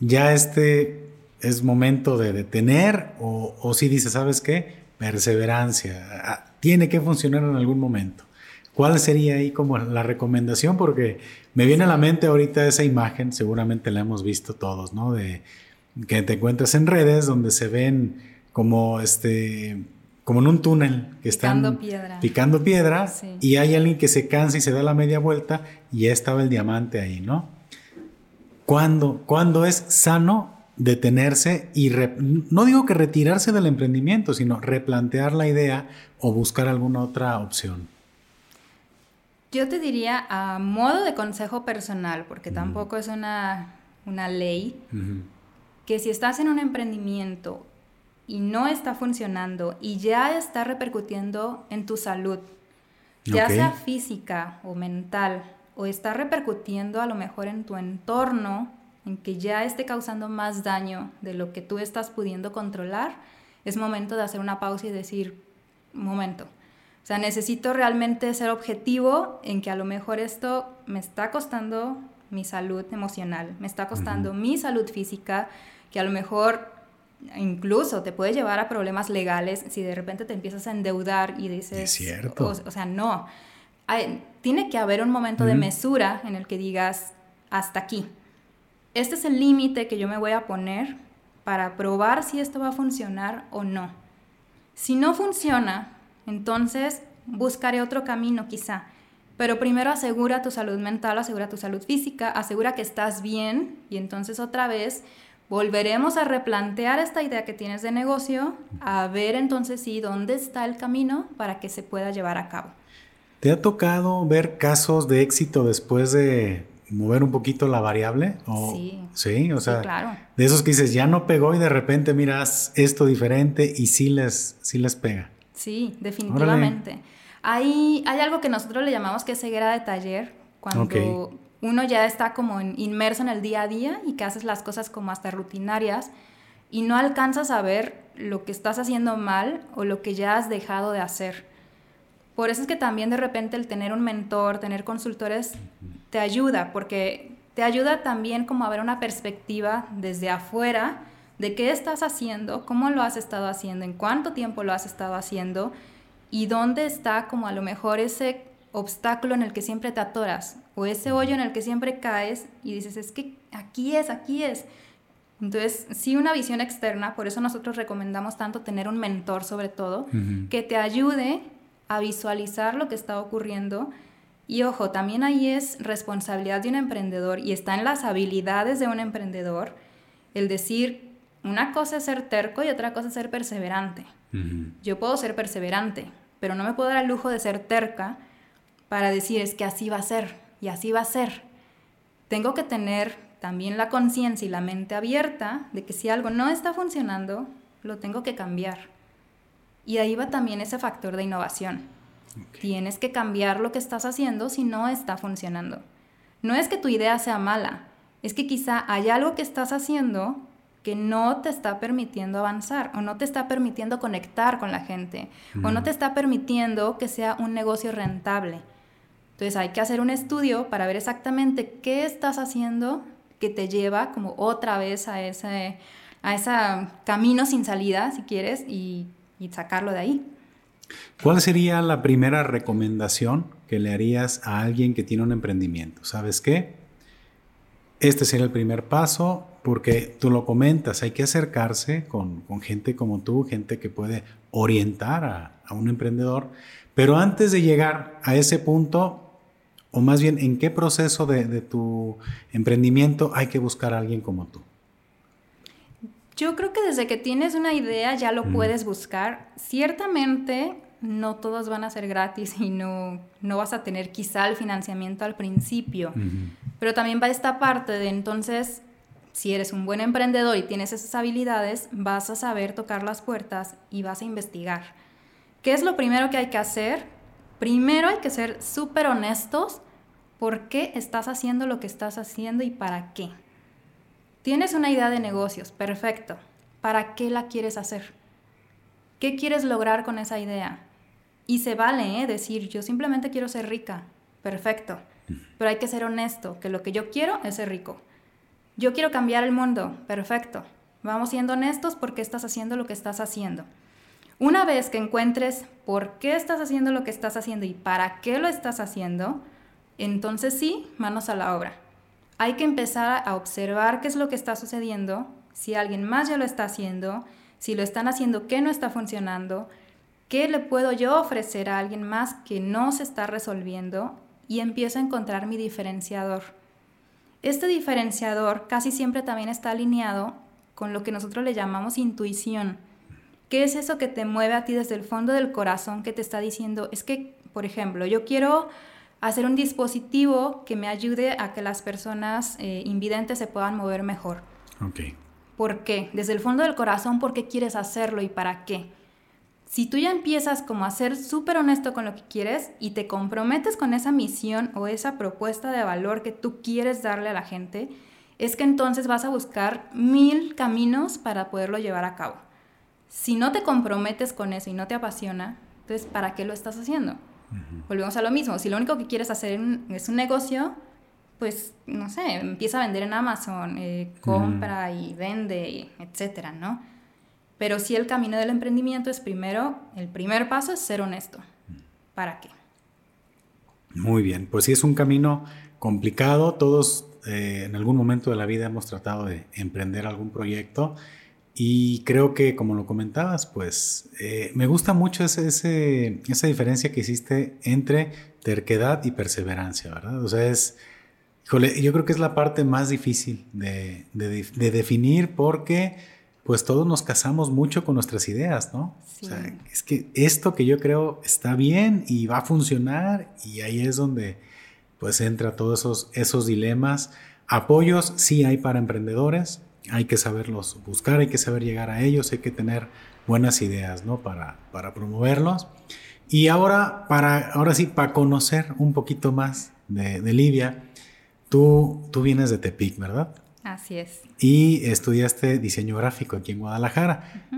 ya este es momento de detener o, si dices, ¿sabes qué? Perseverancia, ah, tiene que funcionar en algún momento. ¿Cuál sería ahí como la recomendación? Porque me viene a la mente ahorita esa imagen, seguramente la hemos visto todos, ¿no? De que te encuentras en redes donde se ven como este como en un túnel que Picando están piedra. picando piedra Sí. y hay alguien que se cansa y se da la media vuelta y ya estaba el diamante ahí, ¿no? ¿Cuándo, cuándo es sano detenerse y no digo que retirarse del emprendimiento, sino replantear la idea o buscar alguna otra opción? Yo te diría a modo de consejo personal, porque tampoco es una, una ley, que si estás en un emprendimiento y no está funcionando y ya está repercutiendo en tu salud, ya sea física o mental, o está repercutiendo a lo mejor en tu entorno, en que ya esté causando más daño de lo que tú estás pudiendo controlar, es momento de hacer una pausa y decir, momento. O sea, necesito realmente ser objetivo en que a lo mejor esto me está costando mi salud emocional, me está costando mi salud física, que a lo mejor incluso te puede llevar a problemas legales si de repente te empiezas a endeudar y dices, Es cierto. O, o sea, no. Hay- tiene que haber un momento de mesura en el que digas, hasta aquí. Este es el límite que yo me voy a poner para probar si esto va a funcionar o no. Si no funciona, entonces buscaré otro camino quizá. Pero primero asegura tu salud mental, asegura tu salud física, asegura que estás bien y entonces otra vez volveremos a replantear esta idea que tienes de negocio, a ver entonces sí dónde está el camino para que se pueda llevar a cabo. ¿Te ha tocado ver casos de éxito después de mover un poquito la variable? O, Sí. Sí, o Sí, sea, claro. de esos que dices, ya no pegó y de repente miras esto diferente y sí les, sí les pega. Sí, definitivamente. Hay, hay algo que nosotros le llamamos que es ceguera de taller, cuando. Uno ya está como inmerso en el día a día y que haces las cosas como hasta rutinarias y no alcanzas a ver lo que estás haciendo mal o lo que ya has dejado de hacer. Por eso es que también de repente el tener un mentor, tener consultores, te ayuda, porque te ayuda también como a ver una perspectiva desde afuera de qué estás haciendo, cómo lo has estado haciendo, en cuánto tiempo lo has estado haciendo y dónde está como a lo mejor ese obstáculo en el que siempre te atoras o ese hoyo en el que siempre caes y dices, es que aquí es, aquí es. Entonces, sí una visión externa, por eso nosotros recomendamos tanto tener un mentor sobre todo, que te ayude a visualizar lo que está ocurriendo. Y ojo, también ahí es responsabilidad de un emprendedor y está en las habilidades de un emprendedor el decir, una cosa es ser terco y otra cosa es ser perseverante. Yo puedo ser perseverante, pero no me puedo dar el lujo de ser terca para decir es que así va a ser y así va a ser. Tengo que tener también la conciencia y la mente abierta de que si algo no está funcionando, lo tengo que cambiar. Y ahí va también ese factor de innovación. Tienes que cambiar lo que estás haciendo si no está funcionando. No es que tu idea sea mala, es que quizá hay algo que estás haciendo que no te está permitiendo avanzar o no te está permitiendo conectar con la gente o no te está permitiendo que sea un negocio rentable. Entonces hay que hacer un estudio para ver exactamente qué estás haciendo que te lleva como otra vez a ese, a ese camino sin salida, si quieres, y, y sacarlo de ahí. ¿Cuál sería la primera recomendación que le harías a alguien que tiene un emprendimiento? ¿Sabes qué? este sería el primer paso, porque tú lo comentas, hay que acercarse con, gente como tú, gente que puede orientar a, un emprendedor, pero antes de llegar a ese punto, o más bien, ¿en qué proceso de, tu emprendimiento hay que buscar a alguien como tú? Yo creo que desde que tienes una idea ya lo puedes buscar. Ciertamente no todos van a ser gratis y no, no vas a tener quizá el financiamiento al principio, pero también va esta parte de entonces, si eres un buen emprendedor y tienes esas habilidades, vas a saber tocar las puertas y vas a investigar. ¿Qué es lo primero que hay que hacer? Primero hay que ser súper honestos por qué estás haciendo lo que estás haciendo y para qué. Tienes una idea de negocios, perfecto. ¿Para qué la quieres hacer? ¿Qué quieres lograr con esa idea? Y se vale ¿eh? decir, yo simplemente quiero ser rica. Perfecto. Pero hay que ser honesto, que lo que yo quiero es ser rico. Yo quiero cambiar el mundo. Perfecto. Vamos siendo honestos porque estás haciendo lo que estás haciendo. Una vez que encuentres por qué estás haciendo lo que estás haciendo y para qué lo estás haciendo, entonces sí, manos a la obra. Hay que empezar a observar qué es lo que está sucediendo, si alguien más ya lo está haciendo, si lo están haciendo, qué no está funcionando, ¿Qué le puedo yo ofrecer a alguien más que no se está resolviendo? Y empiezo a encontrar mi diferenciador. Este diferenciador casi siempre también está alineado con lo que nosotros le llamamos intuición. ¿Qué es eso que te mueve a ti desde el fondo del corazón que te está diciendo? Es que, por ejemplo, yo quiero hacer un dispositivo que me ayude a que las personas eh, invidentes se puedan mover mejor. Ok. ¿Por qué? Desde el fondo del corazón, ¿por qué quieres hacerlo y para qué? Si tú ya empiezas como a ser súper honesto con lo que quieres y te comprometes con esa misión o esa propuesta de valor que tú quieres darle a la gente, es que entonces vas a buscar mil caminos para poderlo llevar a cabo. Si no te comprometes con eso y no te apasiona, entonces ¿para qué lo estás haciendo? Volvemos a lo mismo. Si lo único que quieres hacer es un negocio, pues, no sé, empieza a vender en Amazon, eh, compra y vende, etcétera, ¿no? Pero sí el camino del emprendimiento es primero, el primer paso es ser honesto. ¿Para qué? Muy bien, pues sí es un camino complicado. Todos eh, en algún momento de la vida hemos tratado de emprender algún proyecto y creo que como lo comentabas, pues eh, me gusta mucho ese, esa diferencia que hiciste entre terquedad y perseverancia, ¿verdad? O sea, es, híjole, yo creo que es la parte más difícil de, de definir porque pues todos nos casamos mucho con nuestras ideas, ¿no? O sea, es que esto que yo creo está bien y va a funcionar y ahí es donde pues entra todos esos, esos dilemas. Apoyos sí hay para emprendedores, hay que saberlos buscar, hay que saber llegar a ellos, hay que tener buenas ideas, ¿no? Para, para promoverlos. Y ahora, para, ahora sí, para conocer un poquito más de, de Livia, tú, tú vienes de Tepic, ¿verdad? Así es. Y estudiaste diseño gráfico aquí en Guadalajara.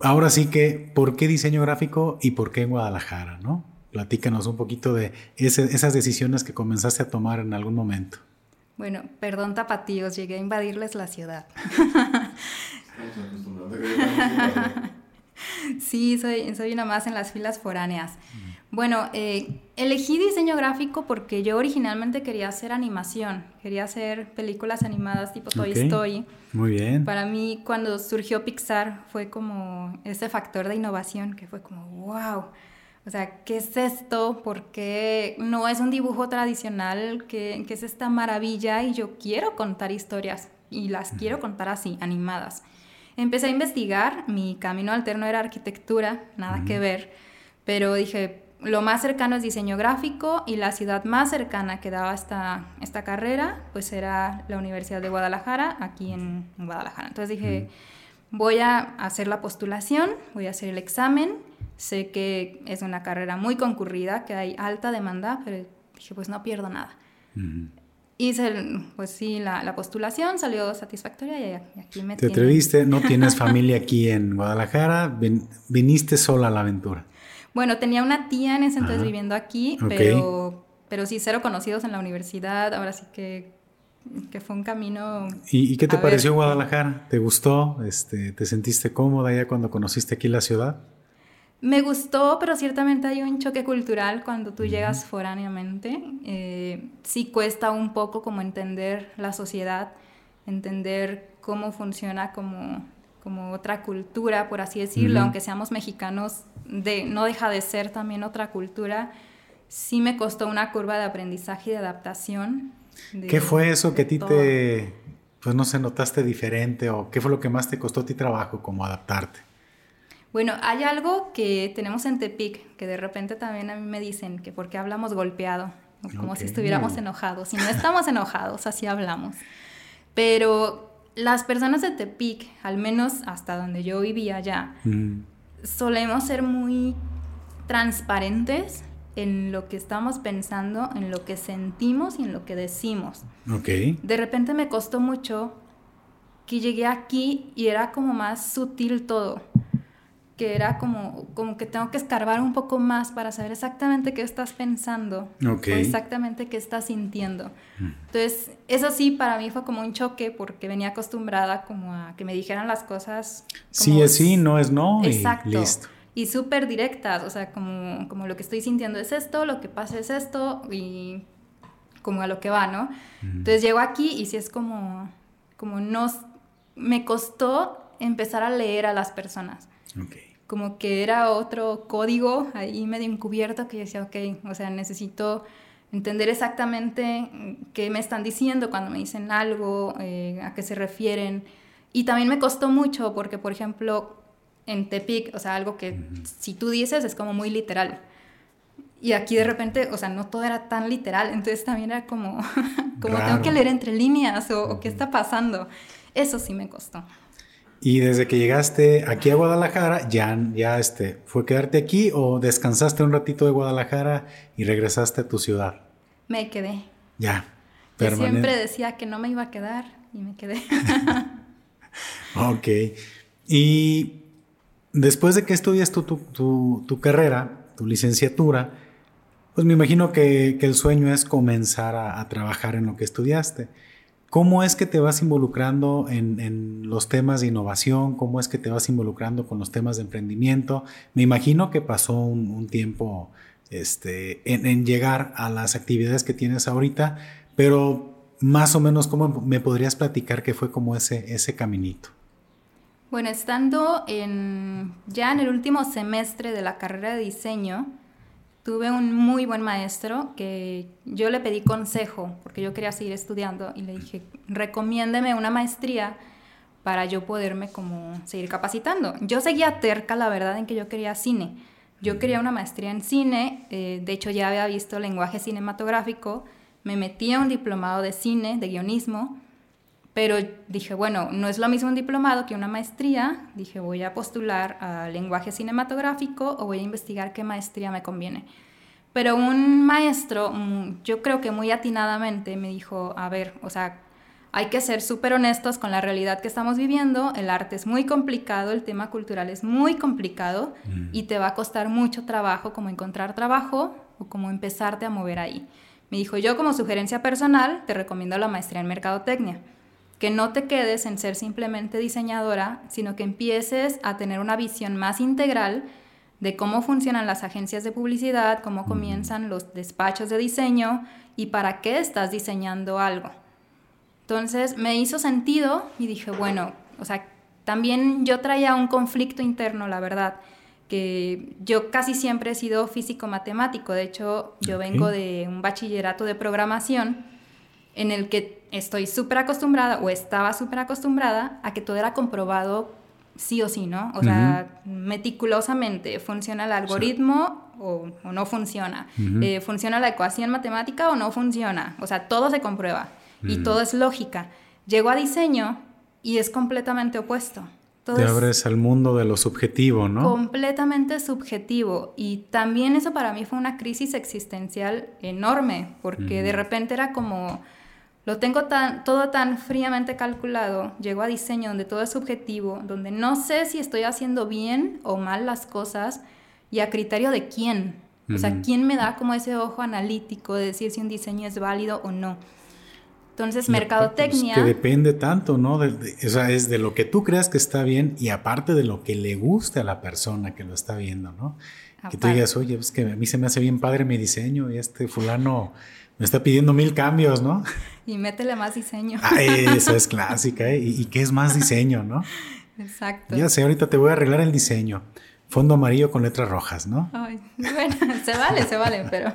Ahora sí que, ¿por qué diseño gráfico y por qué en Guadalajara? ¿no? Platícanos un poquito de esas decisiones que comenzaste a tomar en algún momento. Bueno, perdón tapatíos, llegué a invadirles la ciudad. sí, soy, soy una más en las filas foráneas. Bueno, eh, elegí diseño gráfico porque yo originalmente quería hacer animación, quería hacer películas animadas tipo Toy Story. Muy bien. Para mí, cuando surgió Pixar, fue como ese factor de innovación que fue como, wow. O sea, ¿qué es esto? Porque no es un dibujo tradicional? ¿Qué, es esta maravilla? Y yo quiero contar historias y las quiero contar así, animadas. Empecé a investigar, mi camino alterno era arquitectura, nada que ver, pero dije, lo más cercano es diseño gráfico y la ciudad más cercana que daba esta, esta carrera pues era la Universidad de Guadalajara, aquí en Guadalajara. Entonces dije, voy a hacer la postulación, voy a hacer el examen, sé que es una carrera muy concurrida, que hay alta demanda, pero dije, pues no pierdo nada. Hice, pues sí, la, postulación salió satisfactoria y aquí me Te atreviste, no tienes familia aquí en Guadalajara, viniste sola a la aventura. Bueno, tenía una tía en ese entonces viviendo aquí, pero, pero sí, cero conocidos en la universidad. Ahora sí que, que fue un camino. ¿Y, qué te pareció Guadalajara? ¿Te gustó? Este, ¿Te sentiste cómoda ya cuando conociste aquí la ciudad? Me gustó, pero ciertamente hay un choque cultural cuando tú llegas foráneamente. Eh, sí cuesta un poco como entender la sociedad, entender cómo funciona como, como otra cultura, por así decirlo, aunque seamos mexicanos, de, no deja de ser también otra cultura. Sí me costó una curva de aprendizaje y de adaptación. ¿Qué fue eso que a ti te, pues no sé, notaste diferente o qué fue lo que más te costó a ti trabajo como adaptarte? Bueno, hay algo que tenemos en Tepic, que de repente también a mí me dicen que porque hablamos golpeado, como si estuviéramos enojados. Y no estamos enojados, así hablamos. Pero las personas de Tepic, al menos hasta donde yo vivía ya, mm. solemos ser muy transparentes en lo que estamos pensando, en lo que sentimos y en lo que decimos. Okay. De repente me costó mucho que llegué aquí y era como más sutil todo que era como, como que tengo que escarbar un poco más para saber exactamente qué estás pensando o exactamente qué estás sintiendo. Mm. Entonces, eso sí, para mí fue como un choque porque venía acostumbrada como a que me dijeran las cosas. sí es sí, no es no. Exacto. Y listo. Y súper directas, o sea, como, como lo que estoy sintiendo es esto, lo que pasa es esto y como a lo que va, ¿no? Mm. Entonces llego aquí y sí es como, como nos, me costó empezar a leer a las personas. Como que era otro código ahí medio encubierto que yo decía, ok, o sea, necesito entender exactamente qué me están diciendo cuando me dicen algo, eh, a qué se refieren. Y también me costó mucho porque, por ejemplo, en Tepic, o sea, algo que si tú dices es como muy literal. Y aquí de repente, o sea, no todo era tan literal, entonces también era como, como tengo que leer entre líneas o, o qué está pasando. Eso sí me costó. Y desde que llegaste aquí a Guadalajara, ya, ya este, ¿fue quedarte aquí o descansaste un ratito de Guadalajara y regresaste a tu ciudad? Me quedé. Ya. Yo siempre decía que no me iba a quedar y me quedé. ok. Y después de que estudias tu, tu, tu, carrera, tu licenciatura, pues me imagino que, que el sueño es comenzar a, a trabajar en lo que estudiaste. ¿Cómo es que te vas involucrando en, los temas de innovación? ¿Cómo es que te vas involucrando con los temas de emprendimiento? Me imagino que pasó un, tiempo este, en, llegar a las actividades que tienes ahorita, pero más o menos, ¿cómo me podrías platicar qué fue como ese, ese caminito? Bueno, estando en, ya en el último semestre de la carrera de diseño, tuve un muy buen maestro que yo le pedí consejo porque yo quería seguir estudiando y le dije, recomiéndeme una maestría para yo poderme como seguir capacitando. Yo seguía terca, la verdad, en que yo quería cine. Yo quería una maestría en cine, eh, de hecho ya había visto lenguaje cinematográfico, me metí a un diplomado de cine, de guionismo, pero dije, bueno, no es lo mismo un diplomado que una maestría. Dije, voy a postular a lenguaje cinematográfico o voy a investigar qué maestría me conviene. Pero un maestro, mm, yo creo que muy atinadamente, me dijo, a ver, o sea, hay que ser súper honestos con la realidad que estamos viviendo. El arte es muy complicado, el tema cultural es muy complicado mm. y te va a costar mucho trabajo como encontrar trabajo o como empezarte a mover ahí. Me dijo, yo como sugerencia personal te recomiendo la maestría en mercadotecnia que no te quedes en ser simplemente diseñadora, sino que empieces a tener una visión más integral de cómo funcionan las agencias de publicidad, cómo comienzan los despachos de diseño y para qué estás diseñando algo. Entonces me hizo sentido y dije, bueno, o sea, también yo traía un conflicto interno, la verdad, que yo casi siempre he sido físico-matemático, de hecho yo vengo de un bachillerato de programación en el que estoy súper acostumbrada o estaba súper acostumbrada a que todo era comprobado sí o sí, ¿no? O sea, meticulosamente, ¿funciona el algoritmo o, no funciona? Eh, ¿Funciona la ecuación matemática o no funciona? O sea, todo se comprueba y todo es lógica. Llego a diseño y es completamente opuesto. Te abres al mundo de lo subjetivo, ¿no? Completamente subjetivo. Y también eso para mí fue una crisis existencial enorme, porque de repente era como lo tengo tan, todo tan fríamente calculado, llego a diseño donde todo es subjetivo, donde no sé si estoy haciendo bien o mal las cosas y a criterio de quién. O sea, quién me da como ese ojo analítico de decir si un diseño es válido o no. Entonces, aparte, pues, mercadotecnia... que depende tanto, ¿no? De- de- o sea, es de lo que tú creas que está bien y aparte de lo que le guste a la persona que lo está viendo, ¿no? Que tú digas, oye, es que a mí se me hace bien padre mi diseño y este fulano me está pidiendo mil cambios, ¿no? Y métele más diseño. Ah, esa es clásica, ¿eh? ¿Y, y qué es más diseño, no? Exacto. Ya sé, ahorita te voy a arreglar el diseño. Fondo amarillo con letras rojas, ¿no? Ay, bueno, se vale, se vale, pero,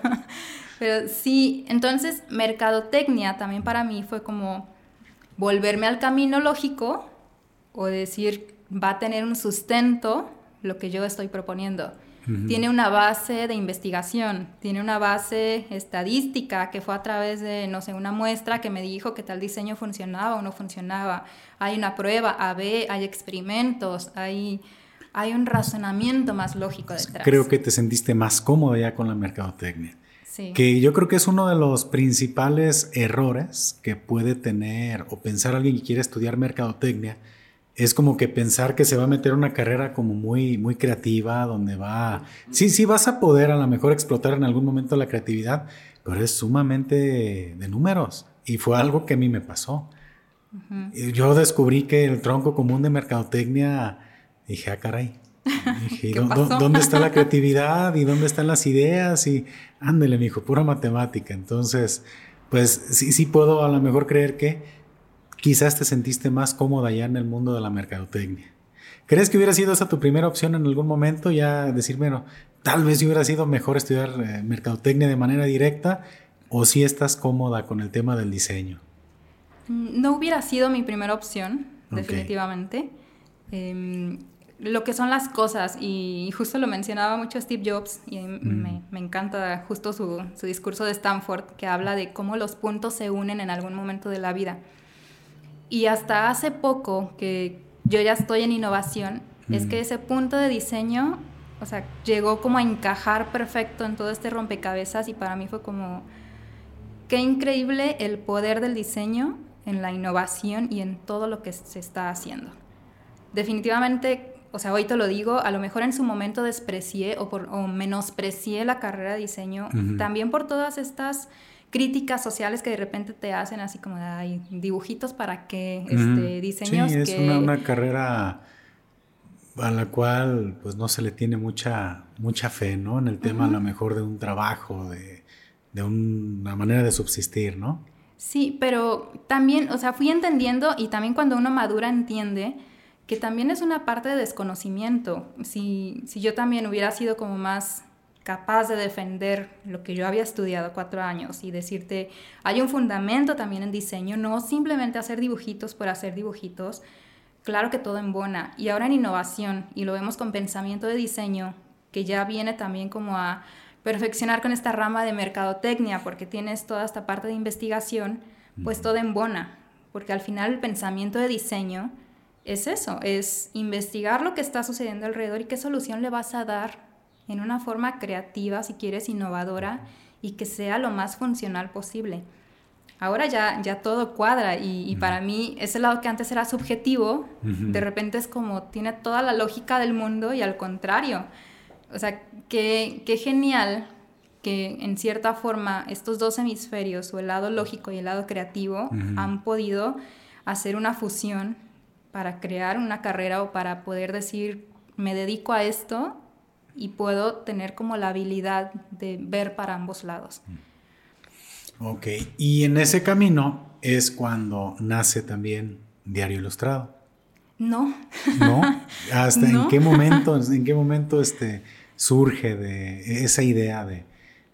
pero sí, entonces mercadotecnia también para mí fue como volverme al camino lógico o decir, va a tener un sustento lo que yo estoy proponiendo. Tiene una base de investigación, tiene una base estadística que fue a través de, no sé, una muestra que me dijo que tal diseño funcionaba o no funcionaba. Hay una prueba A-B, hay experimentos, hay, hay un razonamiento más lógico detrás. Creo que te sentiste más cómodo ya con la mercadotecnia. Sí. Que yo creo que es uno de los principales errores que puede tener o pensar alguien que quiere estudiar mercadotecnia. Es como que pensar que se va a meter una carrera como muy, muy creativa, donde va... Sí, sí vas a poder a lo mejor explotar en algún momento la creatividad, pero es sumamente de números. Y fue algo que a mí me pasó. Yo descubrí que el tronco común de mercadotecnia, dije, ah, caray. Dije, ¿y ¿Qué pasó? ¿Dónde está la creatividad y dónde están las ideas? Y ándele, mijo, pura matemática. Entonces, pues sí, sí puedo a lo mejor creer que quizás te sentiste más cómoda ya en el mundo de la mercadotecnia. ¿Crees que hubiera sido esa tu primera opción en algún momento? Ya decir, bueno, tal vez hubiera sido mejor estudiar eh, mercadotecnia de manera directa o si estás cómoda con el tema del diseño. No hubiera sido mi primera opción, definitivamente. Em, lo que son las cosas, y justo lo mencionaba mucho Steve Jobs, y Mm. me, me encanta justo su, su discurso de Stanford, que habla de cómo los puntos se unen en algún momento de la vida. Y hasta hace poco que yo ya estoy en innovación, es que ese punto de diseño, o sea, llegó como a encajar perfecto en todo este rompecabezas y para mí fue como, qué increíble el poder del diseño en la innovación y en todo lo que se está haciendo. Definitivamente, o sea, hoy te lo digo, a lo mejor en su momento desprecié o, por, o menosprecié la carrera de diseño, también por todas estas críticas sociales que de repente te hacen así como ay, dibujitos para qué, este, diseños Sí, es que... una, una carrera a la cual pues no se le tiene mucha, mucha fe, ¿no? En el tema a lo mejor de un trabajo, de, de una manera de subsistir, ¿no? Sí, pero también, o sea, fui entendiendo y también cuando uno madura entiende que también es una parte de desconocimiento. Si, si yo también hubiera sido como más capaz de defender lo que yo había estudiado cuatro años y decirte, hay un fundamento también en diseño, no simplemente hacer dibujitos por hacer dibujitos, claro que todo embona. Y ahora en innovación, y lo vemos con pensamiento de diseño, que ya viene también como a perfeccionar con esta rama de mercadotecnia, porque tienes toda esta parte de investigación, pues todo embona, porque al final el pensamiento de diseño es eso, es investigar lo que está sucediendo alrededor y qué solución le vas a dar en una forma creativa, si quieres, innovadora, y que sea lo más funcional posible. Ahora ya, ya todo cuadra y, y para mí ese lado que antes era subjetivo, Ujú. de repente es como tiene toda la lógica del mundo y al contrario. O sea, qué, qué genial que en cierta forma estos dos hemisferios, o el lado lógico y el lado creativo, Ujú. han podido hacer una fusión para crear una carrera o para poder decir, me dedico a esto y puedo tener como la habilidad de ver para ambos lados. Ok, y en ese camino es cuando nace también Diario Ilustrado, No, ¿no? ¿Hasta en qué momento, en qué momento este, surge de esa idea de,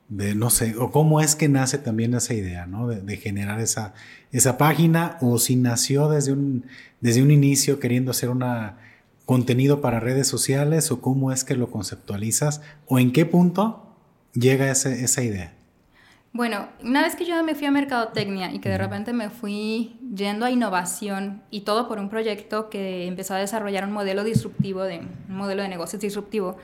de, no sé, o cómo es que nace también esa idea, ¿no? De, de generar esa, esa página, o si nació desde un, desde un inicio queriendo hacer una contenido para redes sociales, o cómo es que lo conceptualizas, o en qué punto llega ese- esa idea. Bueno, una vez que yo me fui a mercadotecnia y que de repente me fui yendo a innovación y todo por un proyecto que empezó a desarrollar un modelo disruptivo, de, un modelo de negocios disruptivo,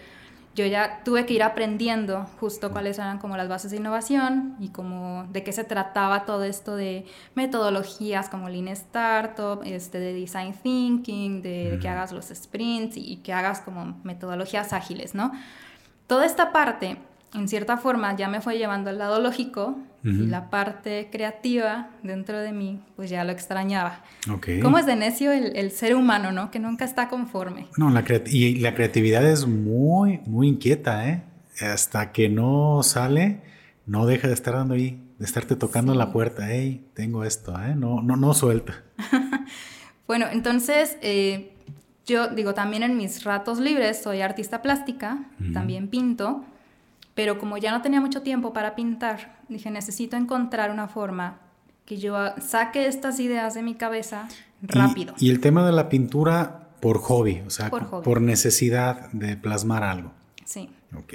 yo ya tuve que ir aprendiendo justo cuáles eran como las bases de innovación y como de qué se trataba todo esto de metodologías como Lean Startup, este, de Design Thinking, de, de que hagas los sprints y, y que hagas como metodologías ágiles, ¿no? Toda esta parte en cierta forma ya me fue llevando al lado lógico y la parte creativa dentro de mí, pues ya lo extrañaba. Okay. ¿Cómo es de necio el, ser humano, no? Que nunca está conforme. No, la y la creatividad es muy, muy inquieta, ¿eh? Hasta que no sale, no deja de estar dando ahí, de estarte tocando la puerta. Hey, tengo esto, ¿eh? No, no, no suelta. bueno, entonces, eh, yo digo, también en mis ratos libres soy artista plástica, también pinto. Pero como ya no tenía mucho tiempo para pintar, dije, necesito encontrar una forma que yo saque estas ideas de mi cabeza rápido. Y, el tema de la pintura por hobby, o sea, por, necesidad de plasmar algo. Sí. Ok.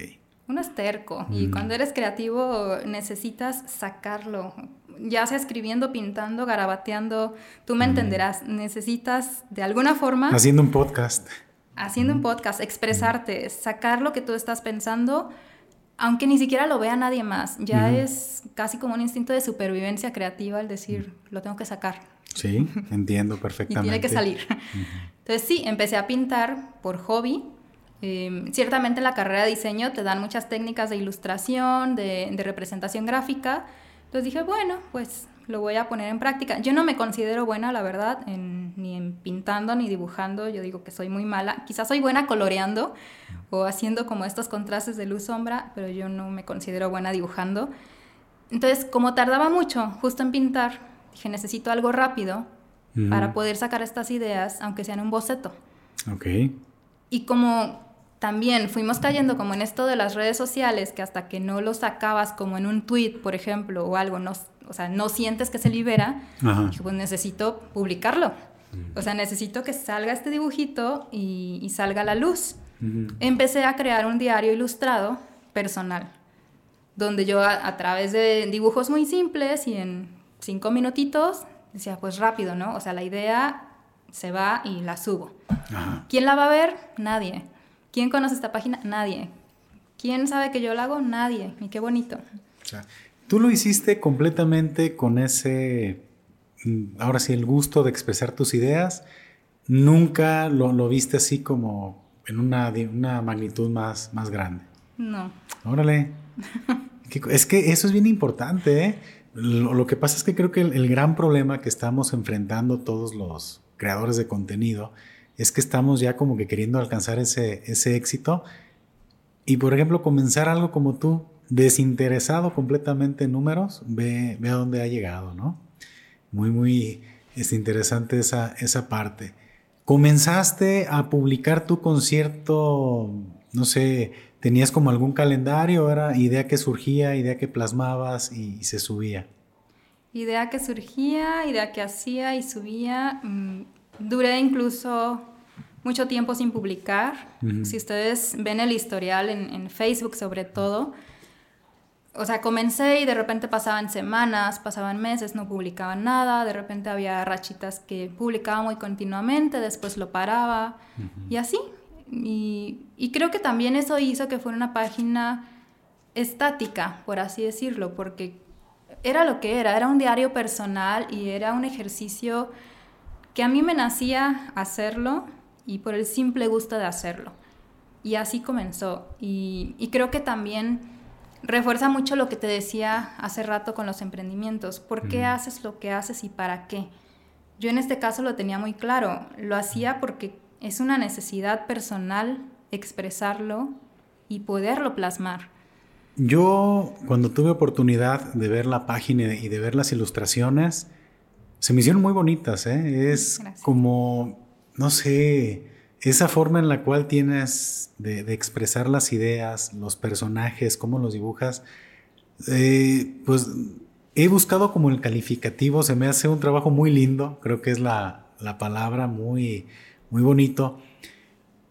Uno es terco y mm. cuando eres creativo necesitas sacarlo, ya sea escribiendo, pintando, garabateando, tú me mm. entenderás, necesitas de alguna forma... Haciendo un podcast. Haciendo un podcast, expresarte, sacar lo que tú estás pensando aunque ni siquiera lo vea nadie más, ya es casi como un instinto de supervivencia creativa el decir, lo tengo que sacar. Sí, entiendo perfectamente. y tiene que salir. Entonces sí, empecé a pintar por hobby. Em, ciertamente en la carrera de diseño te dan muchas técnicas de ilustración, de, de representación gráfica. Entonces dije, bueno, pues lo voy a poner en práctica. Yo no me considero buena, la verdad, ni en pintando ni dibujando. Yo digo que soy muy mala. Quizás soy buena coloreando o haciendo como estos contrastes de luz-sombra, pero yo no me considero buena dibujando. Entonces, como tardaba mucho justo en pintar, dije, necesito algo rápido para poder sacar estas ideas, aunque sean un boceto. Ok. Y como también fuimos cayendo como en esto de las redes sociales, que hasta que no lo sacabas como en un tweet, por ejemplo, o algo, no, o sea, no sientes que se libera, dije, pues necesito publicarlo. O sea, necesito que salga este dibujito y, salga a la luz. Empecé a crear un diario ilustrado personal, donde yo a, través de dibujos muy simples y en cinco minutitos, decía, pues rápido, ¿no? O sea, la idea se va y la subo. ¿Quién la va a ver? Nadie. ¿Quién conoce esta página? Nadie. ¿Quién sabe que yo la hago? Nadie. Y qué bonito. O sea, Tú lo hiciste completamente con ese, mm, ahora sí, el gusto de expresar tus ideas. Nunca lo, viste así como en una, una magnitud más, más grande. No. Órale. es que eso es bien importante. ¿eh? Lo, que pasa es que creo que el, gran problema que estamos enfrentando todos los creadores de contenido es que estamos ya como que queriendo alcanzar ese, ese éxito. Y por ejemplo, comenzar algo como tú, desinteresado completamente en números, ve, ve a dónde ha llegado, ¿no? Muy, muy es interesante esa, esa parte. ¿Comenzaste a publicar tu concierto, no sé, tenías como algún calendario, era idea que surgía, idea que plasmabas y, se subía? Idea que surgía, idea que hacía y subía. Mm, duré incluso mucho tiempo sin publicar. Si ustedes ven el historial en, en Facebook sobre todo, o sea, comencé y de repente pasaban semanas, pasaban meses, no publicaban nada, de repente había rachitas que publicaba muy continuamente, después lo paraba y así. Y, creo que también eso hizo que fuera una página estática, por así decirlo, porque era lo que era, era un diario personal y era un ejercicio que a mí me nacía hacerlo y por el simple gusto de hacerlo. Y así comenzó. Y, y creo que también refuerza mucho lo que te decía hace rato con los emprendimientos. ¿Por qué haces lo que haces y para qué? Yo en este caso lo tenía muy claro. Lo hacía porque es una necesidad personal expresarlo y poderlo plasmar. Yo cuando tuve oportunidad de ver la página y de ver las ilustraciones, se me hicieron muy bonitas. ¿eh? Es como, no sé, esa forma en la cual tienes de, expresar las ideas, los personajes, cómo los dibujas, eh, pues he buscado como el calificativo, se me hace un trabajo muy lindo, creo que es la, palabra, muy, muy bonito.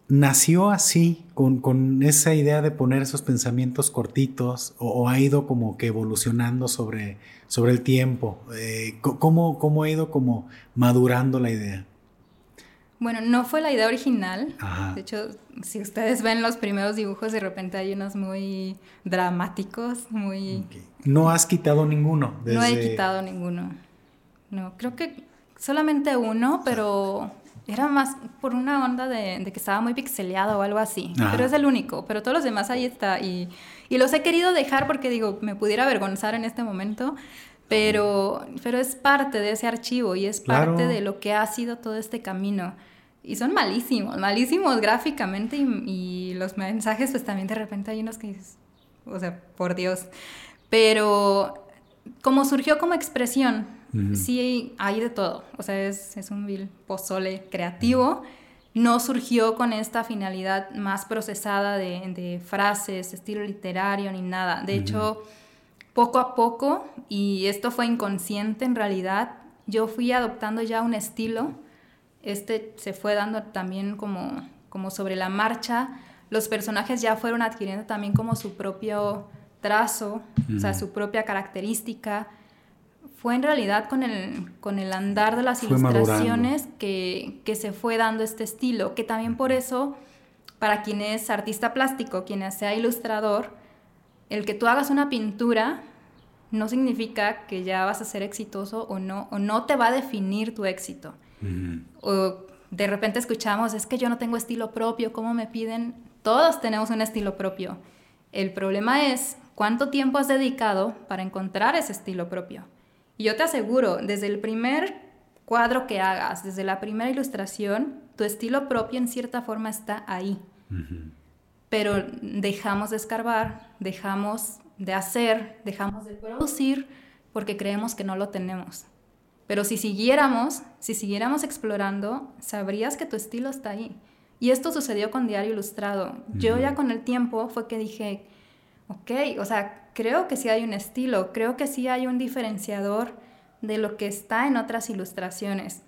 ¿Nació así, con, esa idea de poner esos pensamientos cortitos, o, ha ido como que evolucionando sobre, sobre el tiempo? Eh, ¿cómo, ¿Cómo ha ido como madurando la idea? Bueno, no fue la idea original. De hecho, si ustedes ven los primeros dibujos, de repente hay unos muy dramáticos, muy... No has quitado ninguno. No he quitado ninguno. No, creo que solamente uno, pero era más por una onda de, que estaba muy pixeleado o algo así. Pero es el único. Pero todos los demás ahí está. Y, y, los he querido dejar porque digo, me pudiera avergonzar en este momento. Pero, pero es parte de ese archivo y es parte de lo que ha sido todo este camino. Y son malísimos, malísimos gráficamente y, los mensajes pues también de repente hay unos que dices, o sea, por Dios. Pero como surgió como expresión, sí hay de todo. O sea, es, es un vil pozole creativo. No surgió con esta finalidad más procesada de, de frases, estilo literario ni nada. De hecho, poco a poco, y esto fue inconsciente en realidad, yo fui adoptando ya un estilo este se fue dando también como, como sobre la marcha. Los personajes ya fueron adquiriendo también como su propio trazo, o sea, su propia característica. Fue en realidad con el, con el andar de las ilustraciones que, que, se fue dando este estilo, que también por eso, para quien es artista plástico, quien sea ilustrador, el que tú hagas una pintura no significa que ya vas a ser exitoso o no, o no te va a definir tu éxito. O de repente escuchamos, es que yo no tengo estilo propio, ¿cómo me piden? Todos tenemos un estilo propio. El problema es cuánto tiempo has dedicado para encontrar ese estilo propio. Y yo te aseguro, desde el primer cuadro que hagas, desde la primera ilustración, tu estilo propio en cierta forma está ahí. Pero dejamos de escarbar, dejamos de hacer, dejamos de producir porque creemos que no lo tenemos. Pero si siguiéramos, si siguiéramos explorando, sabrías que tu estilo está ahí. Y esto sucedió con Diario Ilustrado. Yo ya con el tiempo fue que dije, ok, o sea, creo que sí hay un estilo, creo que sí hay un diferenciador de lo que está en otras ilustraciones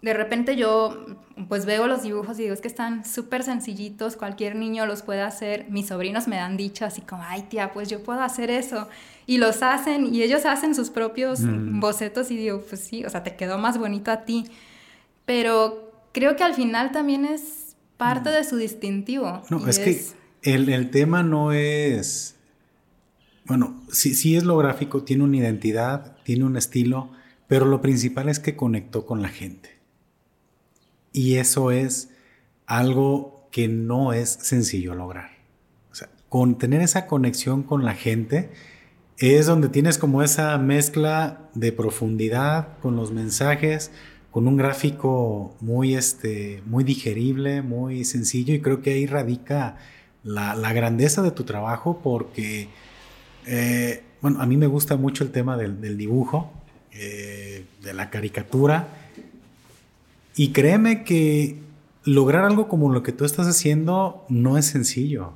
de repente yo pues veo los dibujos y digo, es que están súper sencillitos, cualquier niño los puede hacer. Mis sobrinos me dan dicho así como, ay tía, pues yo puedo hacer eso. Y los hacen y ellos hacen sus propios mm. bocetos y digo, pues sí, o sea, te quedó más bonito a ti. Pero creo que al final también es parte mm. de su distintivo. No, es, que el, el, tema no es, bueno, sí, sí es lo gráfico, tiene una identidad, tiene un estilo, pero lo principal es que conectó con la gente. Y eso es algo que no es sencillo lograr. O sea, con tener esa conexión con la gente es donde tienes como esa mezcla de profundidad con los mensajes, con un gráfico muy, este, muy digerible, muy sencillo y creo que ahí radica la, grandeza de tu trabajo porque, eh, bueno, a mí me gusta mucho el tema del, dibujo, eh, de la caricatura y créeme que lograr algo como lo que tú estás haciendo no es sencillo.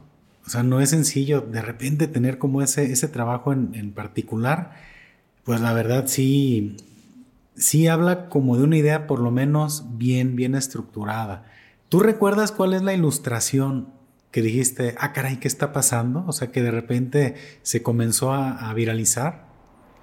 O sea, no es sencillo de repente tener como ese, ese trabajo en, particular. Pues la verdad sí, sí habla como de una idea por lo menos bien, bien estructurada. ¿Tú recuerdas cuál es la ilustración que dijiste, ah, caray, ¿qué está pasando? O sea, que de repente se comenzó a, viralizar.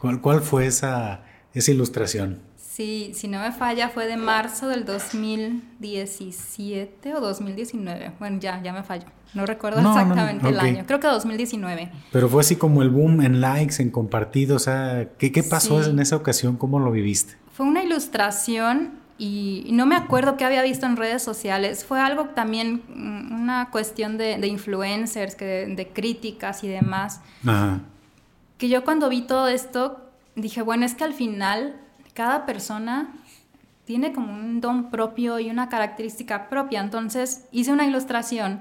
¿Cuál, ¿Cuál, fue esa, esa ilustración? Sí, si no me falla, fue de marzo del 2017 o 2019. Bueno, ya, ya me falló. No recuerdo exactamente el año. Creo que 2019. Pero fue así como el boom en likes, en compartidos. O sea, ¿qué, qué pasó en esa ocasión? ¿Cómo lo viviste? Fue una ilustración y no me acuerdo qué había visto en redes sociales. Fue algo también, mm, una cuestión de, influencers, que, de, críticas y demás. Ajá. Que yo cuando vi todo esto dije, bueno, es que al final cada persona tiene como un don propio y una característica propia. Entonces hice una ilustración